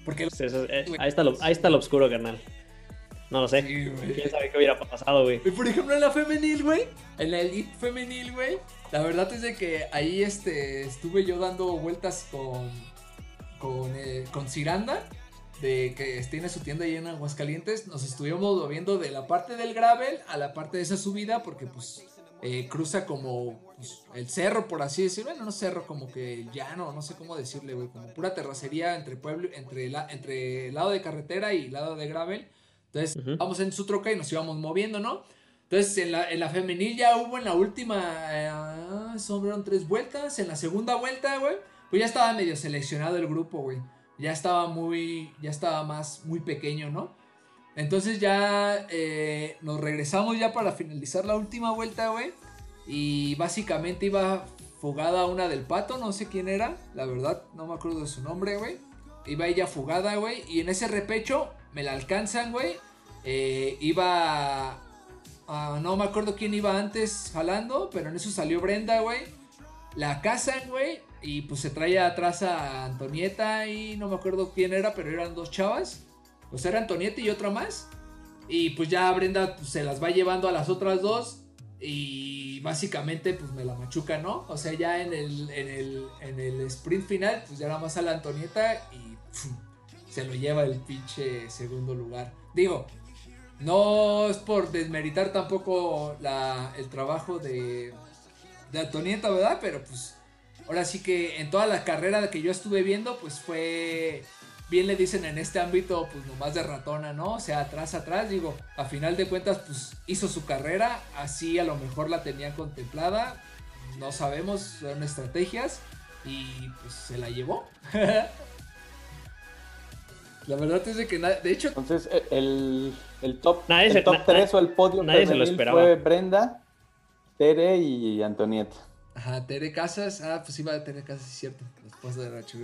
Porque... Eh, ahí, está lo, ahí está lo oscuro, carnal. No lo sé. ¿Quién sabe qué hubiera pasado, güey? Por ejemplo, en la femenil, güey. En la elite femenil, güey. La verdad es de que ahí este, estuve yo dando vueltas con, con, eh, con Ciranda. De que tiene su tienda ahí en Aguascalientes. Nos estuvimos moviendo de la parte del gravel a la parte de esa subida. Porque pues eh, cruza como pues, el cerro, por así decirlo. Bueno, no cerro, como que llano, no sé cómo decirle, güey. Como pura terracería entre pueblo, entre, la, entre el lado de carretera y el lado de gravel. Entonces, vamos en su troca y nos íbamos moviendo, ¿no? Entonces, en la, en la femenil ya hubo en la última, eh, sobraron tres vueltas. En la segunda vuelta, güey, pues ya estaba medio seleccionado el grupo, güey. Ya estaba muy, ya estaba más, muy pequeño, ¿no? Entonces ya eh, nos regresamos ya para finalizar la última vuelta, güey. Y básicamente iba fugada una del pato, no sé quién era, la verdad, no me acuerdo de su nombre, güey. Iba ella fugada, güey. Y en ese repecho me la alcanzan, güey. Eh, iba no me acuerdo quién iba antes jalando, pero en eso salió Brenda, güey. La cazan, güey. Y pues se trae atrás a Antonieta y no me acuerdo quién era, pero eran dos chavas. Pues era Antonieta y otra más. Y pues ya Brenda pues, se las va llevando a las otras dos. Y básicamente pues me la machuca, ¿no? O sea, ya en el, en el, en el sprint final, pues ya nada más a la Antonieta y se lo lleva el pinche segundo lugar. Digo, no es por desmeritar tampoco el trabajo de, de Antonieta, ¿verdad? Pero pues ahora sí que en toda la carrera que yo estuve viendo, pues fue, bien le dicen en este ámbito, pues nomás de ratona, ¿no? O sea, atrás, atrás, digo, a final de cuentas, pues hizo su carrera, así a lo mejor la tenían contemplada, no sabemos, son estrategias, y pues se la llevó. la verdad es de que, de hecho... Entonces, el el top, el top 3 o el podio nadie se lo esperaba. fue Brenda, Tere y Antonieta. Ajá, Tere Casas. Ah, pues iba a Tere Casas, es cierto. La esposa de Racho.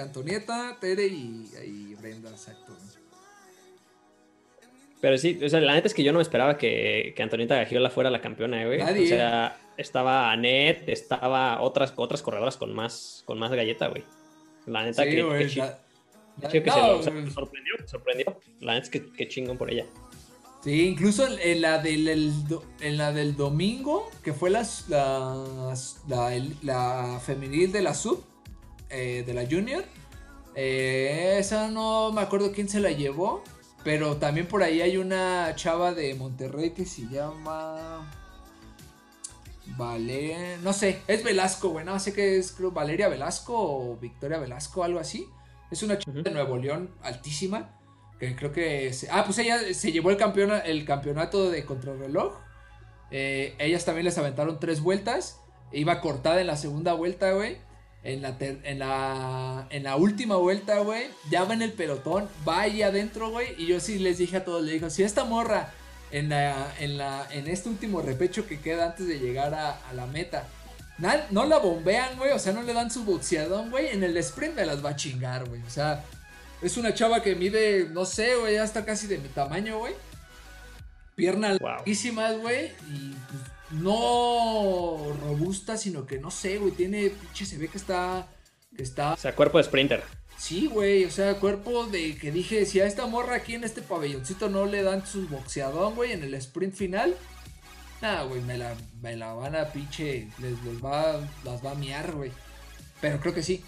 Antonieta, Tere y, Brenda, exacto. Pero sí, o sea, la neta es que yo no me esperaba que, que Antonieta Gagiola fuera la campeona, eh, güey. Nadie. O sea, estaba Anet, estaba otras, otras corredoras con más, con más galleta, güey. La neta que, que, que se, sorprendió, sorprendió. La neta es que, que chingón por ella. Sí, incluso en, la del, en la del domingo, que fue la, la, femenil de la sub, eh, de la junior. Eh, esa no me acuerdo quién se la llevó. Pero también por ahí hay una chava de Monterrey que se llama. Vale, no sé, es Velasco, güey, no sé qué es, creo, Valeria Velasco o Victoria Velasco, algo así. Es una chica de Nuevo León altísima. Que creo que. ah, pues ella se llevó el, campeona, el campeonato de contrarreloj. Eh, ellas también les aventaron tres vueltas. Iba cortada en la segunda vuelta, güey. En la, en, la, en la última vuelta, güey, ya va en el pelotón, va ahí adentro, güey. Y yo sí les dije a todos, le digo, si esta morra en, la, en, la, en este último repecho que queda antes de llegar a, a la meta no la bombean, güey. O sea, no le dan su boxeadón, güey. En el sprint me las va a chingar, güey. O sea, es una chava que mide, no sé, güey, ya está casi de mi tamaño, güey. Piernas larguísimas, güey. Y pues, no robusta, sino que no sé, güey. Tiene, pinche, se ve que está. Que está. O sea, cuerpo de sprinter. Sí, güey, o sea, cuerpo de que dije, si a esta morra aquí en este pabelloncito no le dan su boxeadón, güey, en el sprint final, Güey, me la, me la van a pinche, les, va, las va a miar, güey. Pero creo que sí,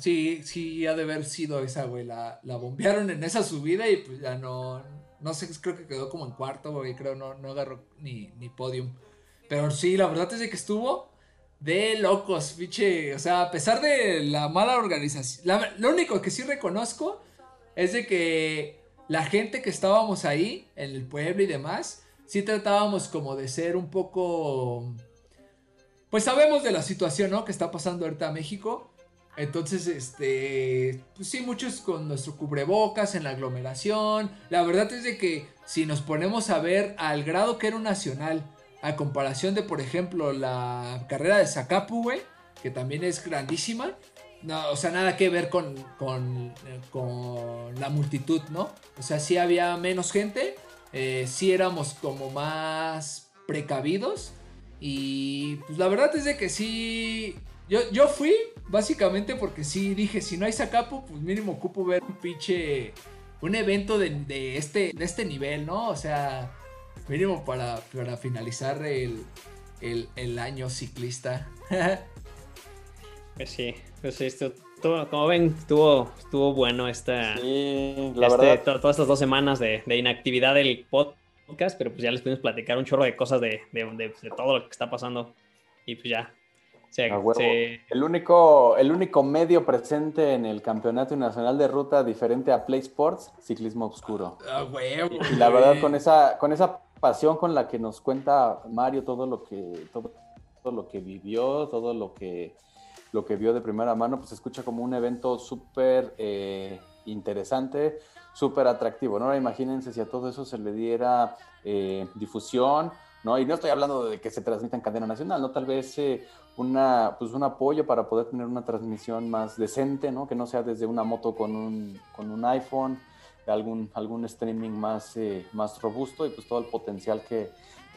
sí, sí ha de haber sido esa, güey. La, la bombearon en esa subida y pues ya no, no sé, creo que quedó como en cuarto, güey. Creo no, no agarró ni, ni podium. Pero sí, la verdad es que estuvo de locos, pinche. O sea, a pesar de la mala organización. lo único que sí reconozco es de que la gente que estábamos ahí, en el pueblo y demás, sí tratábamos como de ser un poco... Pues sabemos de la situación, ¿no? Que está pasando ahorita en México. Entonces, este, pues sí, muchos con nuestro cubrebocas en la aglomeración. La verdad es de que si nos ponemos a ver al grado que era un nacional, a comparación de, por ejemplo, la carrera de Zacapu, güey, que también es grandísima. No, o sea, nada que ver con, con, con la multitud, ¿no? O sea, sí había menos gente, eh, si éramos como más precavidos. Y pues la verdad es de que sí. Yo, yo fui básicamente porque sí dije: si no hay Zacapu, pues mínimo ocupo ver un pinche. Un evento de, este, de este nivel, ¿no? O sea, mínimo para, para finalizar el, el, año ciclista. pues sí, pues esto, como ven, estuvo, estuvo bueno esta, la este, todas estas dos semanas de, inactividad del podcast, pero pues ya les pudimos platicar un chorro de cosas de, todo lo que está pasando. Y pues ya. El, único, el único medio presente en el Campeonato Nacional de Ruta diferente a Play Sports, ciclismo oscuro. y la verdad, con esa, con esa pasión con la que nos cuenta Mario todo lo que, todo, lo que vivió, todo lo que, lo que vio de primera mano, pues se escucha como un evento súper eh, interesante, súper atractivo, ¿no? Imagínense si a todo eso se le diera eh, difusión, ¿no? Y no estoy hablando de que se transmita en cadena nacional, ¿no? Tal vez eh, una, pues un apoyo para poder tener una transmisión más decente, ¿no? Que no sea desde una moto con un, con un iPhone, algún, algún streaming más, eh, más robusto y pues todo el potencial que,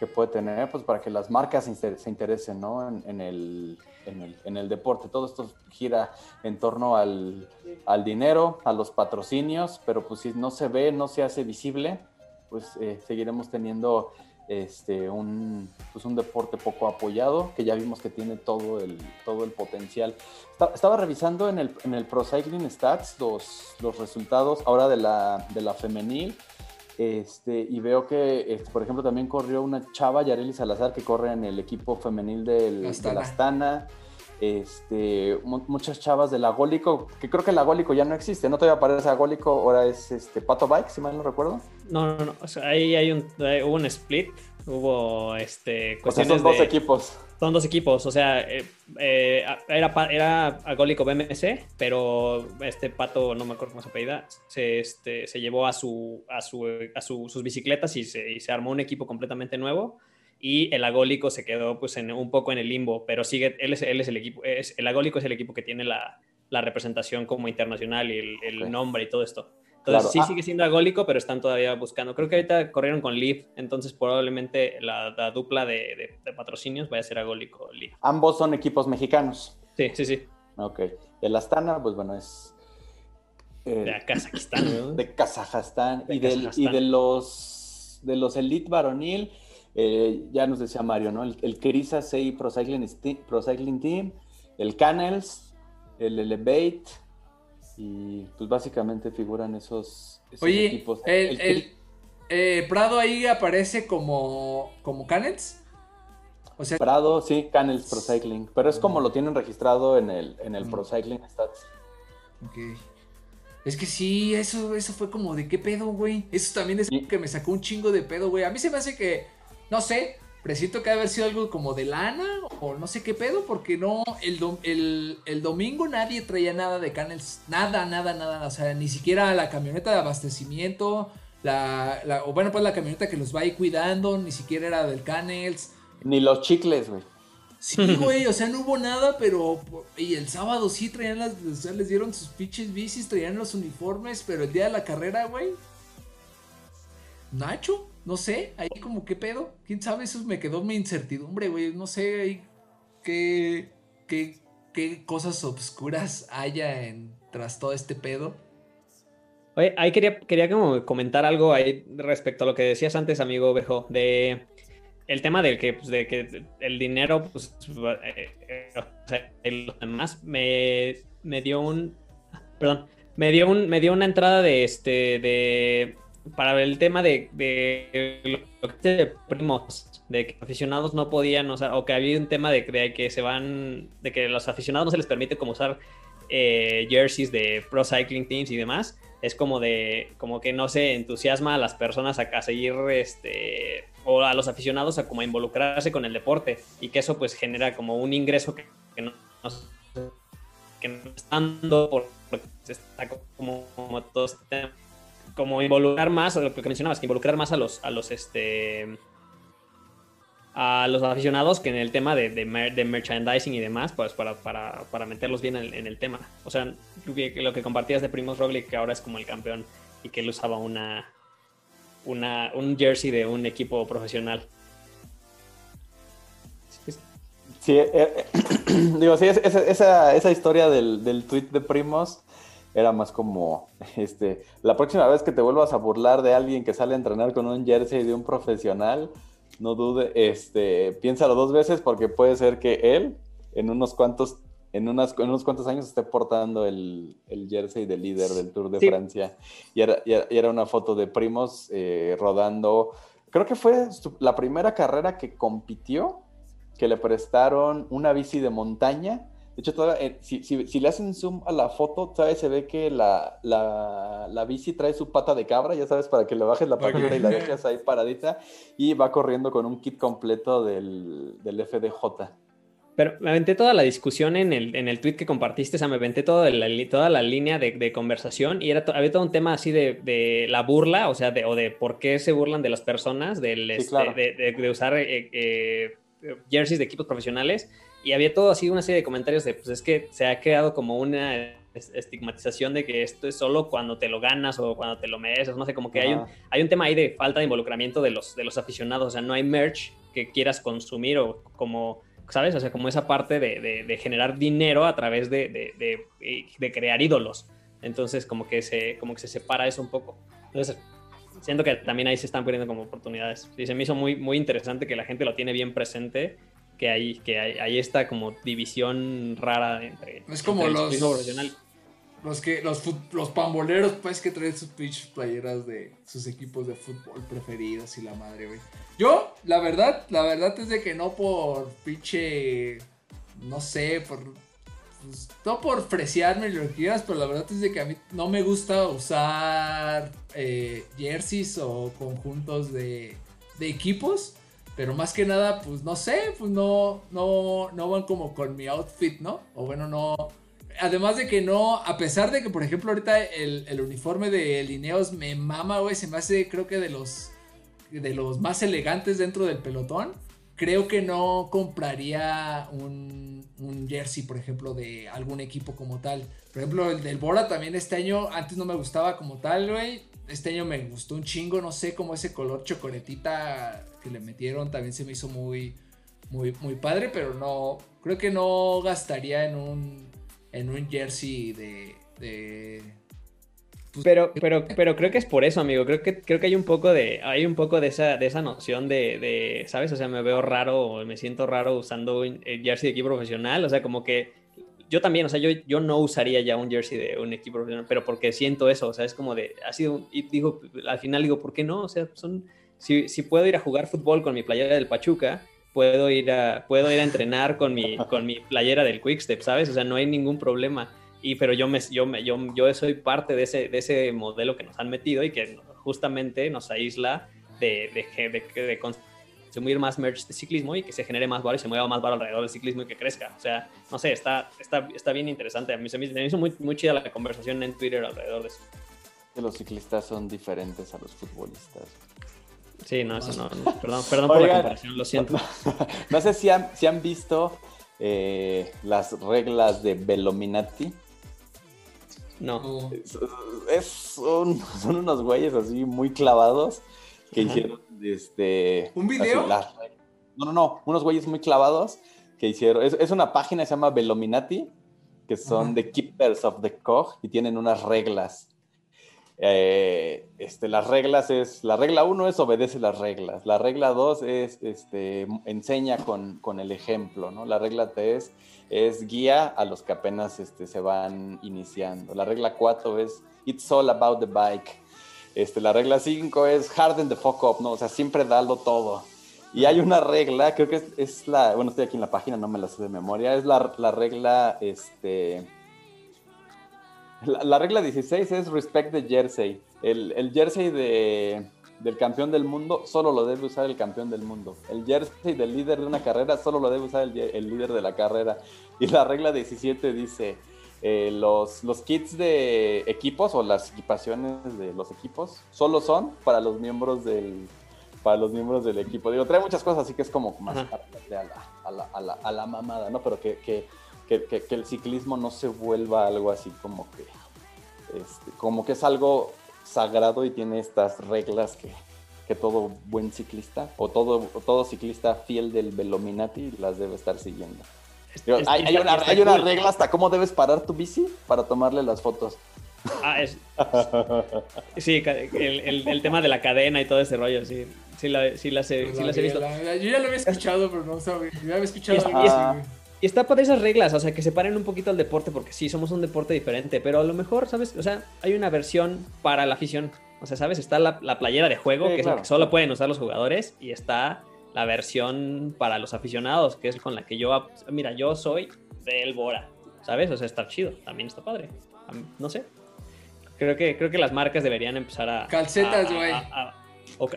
puede tener pues para que las marcas se interesen ¿no? en, el, en, el, en, el, deporte. Todo esto gira en torno al, al, dinero, a los patrocinios, pero pues si no se ve, no se hace visible, pues eh, seguiremos teniendo este, un, pues un deporte poco apoyado, que ya vimos que tiene todo el, todo el potencial. Estaba, revisando en el, en el Pro Cycling Stats los, los resultados ahora de la, de la femenil. Este, y veo que, este, por ejemplo, también corrió una chava, Yareli Salazar, que corre en el equipo femenil del, de la Astana. Este, muchas chavas del agólico, que creo que el agólico ya no existe, no todavía aparece agólico, ahora es este Pato Bike, si mal no recuerdo. No, no, no, ahí hay un, hubo un split, hubo este, cuestiones son dos equipos. Son dos equipos, o sea, eh, eh, era, era agólico BMC, pero este Pato, no me acuerdo cómo se apellida, se, este, se llevó a, su, a, su, a sus bicicletas y se, y se armó un equipo completamente nuevo y el agólico se quedó pues en, un poco en el limbo, pero sigue, él es, él es el equipo, es, el agólico es el equipo que tiene la, la representación como internacional y el, el nombre y todo esto. Entonces sí ah. sigue siendo agólico, pero están todavía buscando. Creo que ahorita corrieron con Leaf, entonces probablemente la, la dupla de, de, patrocinios vaya a ser agólico Leaf. Ambos son equipos mexicanos. Sí, sí, sí. Ok. El Astana, pues bueno, es... Eh, de Kazajistán. De Kazajstán. y, y de los de los Elite Varonil, eh, ya nos decía Mario, ¿no? El, el Kerisa 6 Pro Cycling, Team, el Canels, el Elevate, y pues básicamente figuran esos, Oye, equipos. El, eh, Prado ahí aparece como, como Canels. O sea, Prado, sí, Canels Pro Cycling, pero es como lo tienen registrado en el, en el Pro Cycling Stats. Ok. Es que sí, eso, eso fue como de qué pedo, güey. Eso también es que me sacó un chingo de pedo, güey. A mí se me hace que no sé, presiento que haber sido algo como de lana o no sé qué pedo, porque no, el, el, domingo nadie traía nada de Canels, nada, nada, nada, o sea, ni siquiera la camioneta de abastecimiento, la, la o bueno, pues la camioneta que los va ahí cuidando, ni siquiera era del Canels. Ni los chicles, güey. Sí, güey, o sea, no hubo nada, pero. Y el sábado sí traían las. O sea, les dieron sus pinches bicis, traían los uniformes, pero el día de la carrera, güey. Nacho. No sé, ahí como qué pedo. ¿Quién sabe? Eso me quedó mi incertidumbre, güey. No sé ahí qué, qué, qué cosas obscuras haya en, tras todo este pedo. Oye, ahí quería, quería como comentar algo ahí respecto a lo que decías antes, amigo Bejo, de el tema del que, pues, de que el dinero, pues, eh, eh, los demás me, me dio un, perdón, me dio un, me dio una entrada de este, de para el tema de, de de primos, de que aficionados no podían, sea, o que había un tema de, que se van, de que los aficionados no se les permite como usar eh, jerseys de pro cycling teams y demás, es como de, como que no se entusiasma a las personas a, seguir, este, o a los aficionados a como involucrarse con el deporte y que eso pues genera como un ingreso que, no, que no está dando por está como, como todo este como involucrar más, lo que mencionabas, que involucrar más a los, a los, este, a los aficionados que en el tema de, de, merchandising y demás, pues para, para, para meterlos bien en, el tema. O sea, lo que compartías de Primos Roglic, que ahora es como el campeón y que él usaba una, una, un jersey de un equipo profesional. Sí, eh, eh, digo, sí, esa, esa, historia del, del tweet de Primos era más como, este, la próxima vez que te vuelvas a burlar de alguien que sale a entrenar con un jersey de un profesional, no dude, este, piénsalo dos veces porque puede ser que él en unos cuantos, en, unas, en unos cuantos años esté portando el, el jersey de líder del Tour de Francia. Y era, y era, una foto de primos eh, rodando, creo que fue la primera carrera que compitió, que le prestaron una bici de montaña hecho, eh, si, si, le hacen zoom a la foto, todavía se ve que la, la, la, bici trae su pata de cabra, ya sabes, para que le bajes la patita y la dejes ahí paradita, y va corriendo con un kit completo del, del FDJ. Pero me aventé toda la discusión en el, en el tweet que compartiste, o sea, me aventé toda la, toda la línea de, de conversación y era había todo un tema así de, de, la burla, o sea, de, o de por qué se burlan de las personas, del, este, de, usar eh, eh, jerseys de equipos profesionales y había todo así una serie de comentarios de, pues es que se ha creado como una estigmatización de que esto es solo cuando te lo ganas o cuando te lo mereces, no sé, como que hay un, hay un tema ahí de falta de involucramiento de los, de los aficionados, o sea, no hay merch que quieras consumir o como ¿sabes? O sea, como esa parte de, generar dinero a través de, crear ídolos. Entonces, como que, se, como que se separa eso un poco. Entonces, siento que también ahí se están poniendo como oportunidades. Y se me hizo muy, muy interesante que la gente lo tiene bien presente, que hay, que hay, esta como división rara entre... Es como los... Los que, los, los pamboleros, pues, que traen sus pitch playeras de sus equipos de fútbol preferidos y la madre, güey. Yo, la verdad, la verdad es de que no por pinche. No sé, por. Pues, no por freciarme lo que quieras, pero la verdad es de que a mí no me gusta usar eh, jerseys o conjuntos de, de equipos. Pero más que nada, pues no sé, pues no, no, no van como con mi outfit, ¿no? O bueno, no, además de que no, a pesar de que, por ejemplo, ahorita el, uniforme de Lineos me mama, güey, se me hace, creo que de los, de los más elegantes dentro del pelotón. Creo que no compraría un, un jersey, por ejemplo, de algún equipo como tal. Por ejemplo, el del Bora también este año, antes no me gustaba como tal, güey. Este año me gustó un chingo, no sé, como ese color chocolatita que le metieron también se me hizo muy, muy, muy padre, pero no, creo que no gastaría en un, en un jersey de... Pues, pero, pero, pero creo que es por eso, amigo. Creo que, creo que hay un poco de, hay un poco de esa, de esa noción de, de, ¿sabes? O sea, me veo raro o me siento raro usando un jersey de equipo profesional. O sea, como que yo también, o sea, yo, yo no usaría ya un jersey de un equipo profesional, pero porque siento eso, o sea, es como de, ha sido, y digo, al final digo, ¿por qué no? O sea, son, si, si puedo ir a jugar fútbol con mi playera del Pachuca, puedo ir a, puedo ir a entrenar con mi, con mi playera del Quickstep, ¿sabes? O sea, no hay ningún problema. Y, pero yo, me, yo, me, yo, yo soy parte de ese, de ese modelo que nos han metido y que justamente nos aísla de, de, de, de consumir más merch de ciclismo y que se genere más valor y se mueva más valor alrededor del ciclismo y que crezca. O sea, no sé, está, está, está bien interesante. A mí se me, hizo muy, muy chida la conversación en Twitter alrededor de eso. Que los ciclistas son diferentes a los futbolistas. Sí, no, eso no. Perdón, perdón por la comparación, lo siento. No, sé si han, si han visto eh, las reglas de Velominati. No. Es, son, unos güeyes así muy clavados que hicieron este. ¿Un video? no, no, no. Unos güeyes muy clavados que hicieron. Es, una página que se llama Velominati, que son The Keepers of the Cog y tienen unas reglas eh, este, las reglas es, la regla 1 es obedece las reglas, la regla 2 es este, enseña con, con, el ejemplo, ¿no? La regla 3 es guía a los que apenas este, se van iniciando, la regla 4 es it's all about the bike, este, la regla 5 es harden the fuck up, ¿no? O sea, siempre dalo todo. Y hay una regla, creo que es, la, bueno, estoy aquí en la página, no me la sé de memoria, es la, la regla, este, la, regla 16 es respect the jersey. El, jersey de, del campeón del mundo solo lo debe usar el campeón del mundo. El jersey del líder de una carrera solo lo debe usar el, líder de la carrera. Y la regla 17 dice, eh, los, los kits de equipos o las equipaciones de los equipos solo son para los miembros del, para los miembros del equipo. Digo, trae muchas cosas, así que es como más a la, a, la, a, la, mamada, ¿no? Pero que, que que, el ciclismo no se vuelva algo así como que, este, como que es algo sagrado y tiene estas reglas que, todo buen ciclista o todo, todo ciclista fiel del Velominati las debe estar siguiendo. Hay, una, regla hasta cómo debes parar tu bici para tomarle las fotos. Ah, es, sí, el, tema de la cadena y todo ese rollo, sí. Sí, la, sí las, he, sí las he visto. yo ya lo había escuchado, pero no sabía. Yo había escuchado algo así, y está por esas reglas, o sea, que separen un poquito el deporte, porque sí, somos un deporte diferente, pero a lo mejor, ¿sabes? O sea, hay una versión para la afición. O sea, ¿sabes? Está la, playera de juego, que es la que solo pueden usar los jugadores, y está la versión para los aficionados, que es con la que yo, mira, yo soy del Bora, ¿sabes? O sea, está chido, también está padre. No sé. Creo que, creo que las marcas deberían empezar a... Calcetas, güey.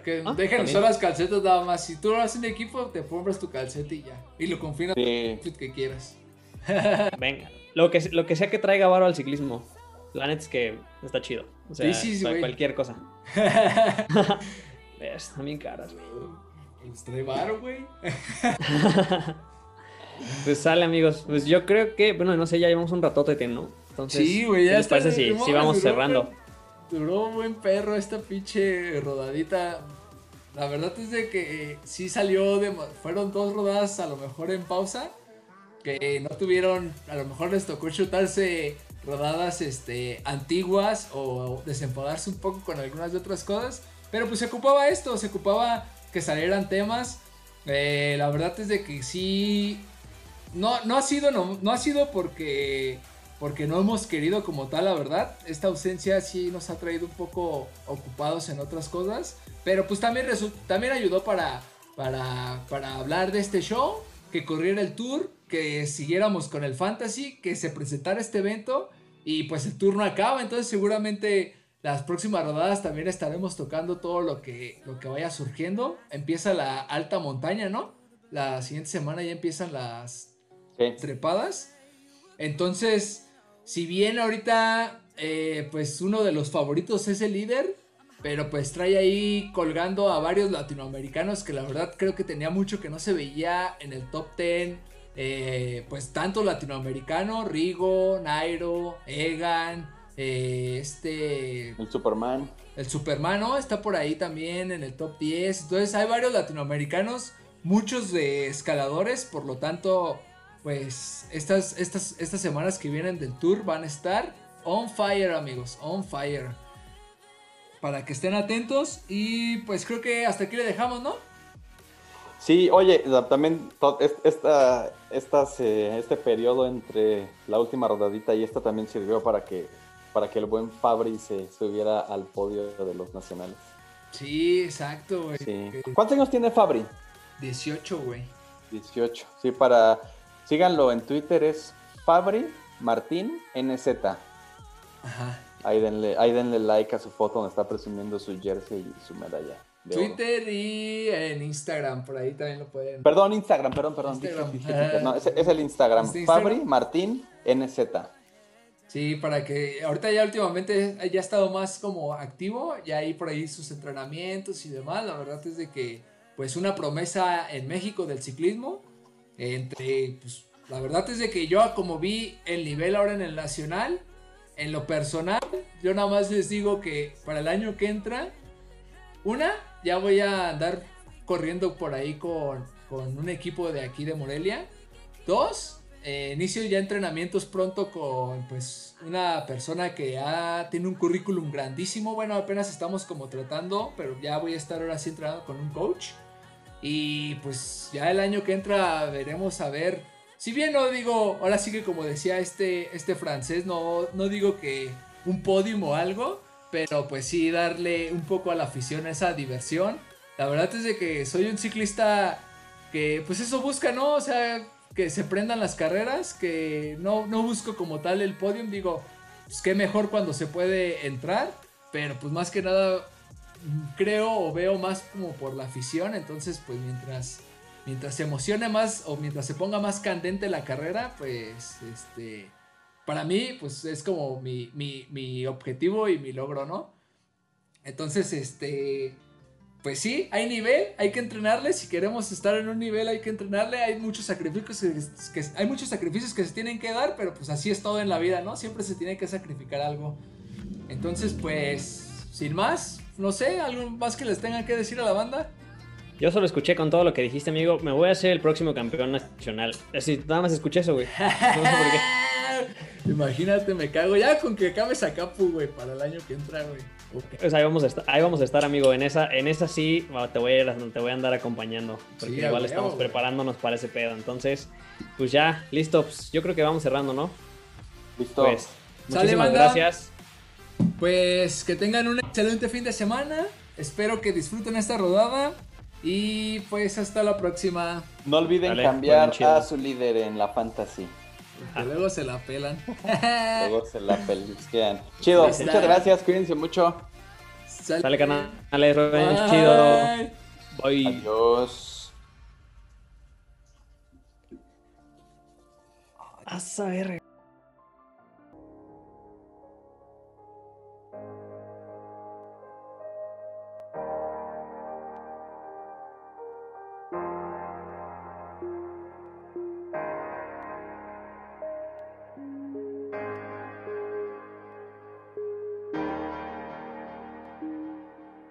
Que ah, dejen usar las calcetas nada más. Si tú lo haces en equipo, te compras tu calceta y ya. Y lo confinas sí. que quieras. Venga. Lo que, lo que sea que traiga varo al ciclismo. La neta es que está chido. O sea, sí, sí, cualquier cosa. Están bien caras, güey. Pues güey. pues sale, amigos. Pues yo creo que, bueno, no sé, ya llevamos un ratote, ¿no? Entonces, sí, güey, ya está. parece si, vamos cerrando? Duró buen perro esta pinche rodadita. La verdad es de que sí salió de... Fueron dos rodadas a lo mejor en pausa. Que no tuvieron... A lo mejor les tocó chutarse rodadas este, antiguas o desenfadarse un poco con algunas de otras cosas. Pero pues se ocupaba esto, se ocupaba que salieran temas. Eh, la verdad es de que sí... No, no ha sido, no, no ha sido porque porque no hemos querido como tal, la verdad. Esta ausencia sí nos ha traído un poco ocupados en otras cosas, pero pues también, también ayudó para, para, para hablar de este show, que corriera el tour, que siguiéramos con el fantasy, que se presentara este evento y pues el tour no acaba, entonces seguramente las próximas rodadas también estaremos tocando todo lo que, lo que vaya surgiendo. Empieza la alta montaña, ¿no? La siguiente semana ya empiezan las trepadas. Entonces, si bien ahorita, eh, pues uno de los favoritos es el líder, pero pues trae ahí colgando a varios latinoamericanos que la verdad creo que tenía mucho que no se veía en el top 10. Eh, pues tanto latinoamericano, Rigo, Nairo, Egan, eh, este... El Superman. El Superman, ¿no? Está por ahí también en el top 10. Entonces hay varios latinoamericanos, muchos de escaladores, por lo tanto pues estas, estas, estas semanas que vienen del tour van a estar on fire, amigos, on fire. Para que estén atentos y pues creo que hasta aquí le dejamos, ¿no? Sí, oye, también esta, este periodo entre la última rodadita y esta también sirvió para que, para que el buen Fabri se subiera al podio de los nacionales. Sí, exacto, güey. ¿Cuántos años tiene Fabri? 18, güey. 18, sí, para Síganlo en Twitter, es Fabri Martín NZ. Ajá. Ahí denle, ahí denle like a su foto donde está presumiendo su jersey y su medalla. Twitter y en Instagram, por ahí también lo pueden. Perdón, Instagram, perdón, perdón. no, es, el Instagram. Fabri Martín NZ. Sí, para que ahorita ya últimamente ya ha estado más como activo, ya hay por ahí sus entrenamientos y demás. La verdad es de que, pues, una promesa en México del ciclismo entre, pues, la verdad es de que yo como vi el nivel ahora en el nacional, en lo personal, yo nada más les digo que para el año que entra, una, ya voy a andar corriendo por ahí con, con un equipo de aquí de Morelia. Dos, eh, inicio ya entrenamientos pronto con pues una persona que ya tiene un currículum grandísimo. Bueno, apenas estamos como tratando, pero ya voy a estar ahora sí entrenando con un coach. Y pues ya el año que entra veremos a ver. Si bien no digo, ahora sí que como decía este, este francés, no, no digo que un podium o algo, pero pues sí darle un poco a la afición esa diversión. La verdad es de que soy un ciclista que pues eso busca, ¿no? O sea, que se prendan las carreras, que no, no busco como tal el podium, digo, pues qué mejor cuando se puede entrar, pero pues más que nada creo o veo más como por la afición, entonces pues mientras mientras se emocione más o mientras se ponga más candente la carrera, pues este para mí pues es como mi, mi, objetivo y mi logro, ¿no? Entonces, este pues sí, hay nivel, hay que entrenarle, si queremos estar en un nivel hay que entrenarle, hay muchos sacrificios que, hay muchos sacrificios que se tienen que dar, pero pues así es todo en la vida, ¿no? Siempre se tiene que sacrificar algo. Entonces, pues sin más, no sé, algo más que les tengan que decir a la banda. Yo solo escuché con todo lo que dijiste, amigo. Me voy a hacer el próximo campeón nacional. Así, nada más escuché eso, güey. No sé por qué. Imagínate, me cago ya con que acabes a Capu, güey, para el año que entra, güey. Pues ahí vamos, a estar, ahí vamos a estar, amigo. En esa, en esa sí te voy a, te voy a andar acompañando. Porque igual estamos preparándonos para ese pedo. Entonces, pues ya, listo. Pues yo creo que vamos cerrando, ¿no? Listo. Pues, muchísimas gracias. Pues que tengan un excelente fin de semana. Espero que disfruten esta rodada. Y pues hasta la próxima. No olviden cambiar a su líder en la fantasy. Luego se la pelan. luego se la pelisquean. Chido, muchas gracias, cuídense mucho. Sale, canal, Rubén, chido. Bye. Adiós. A saber.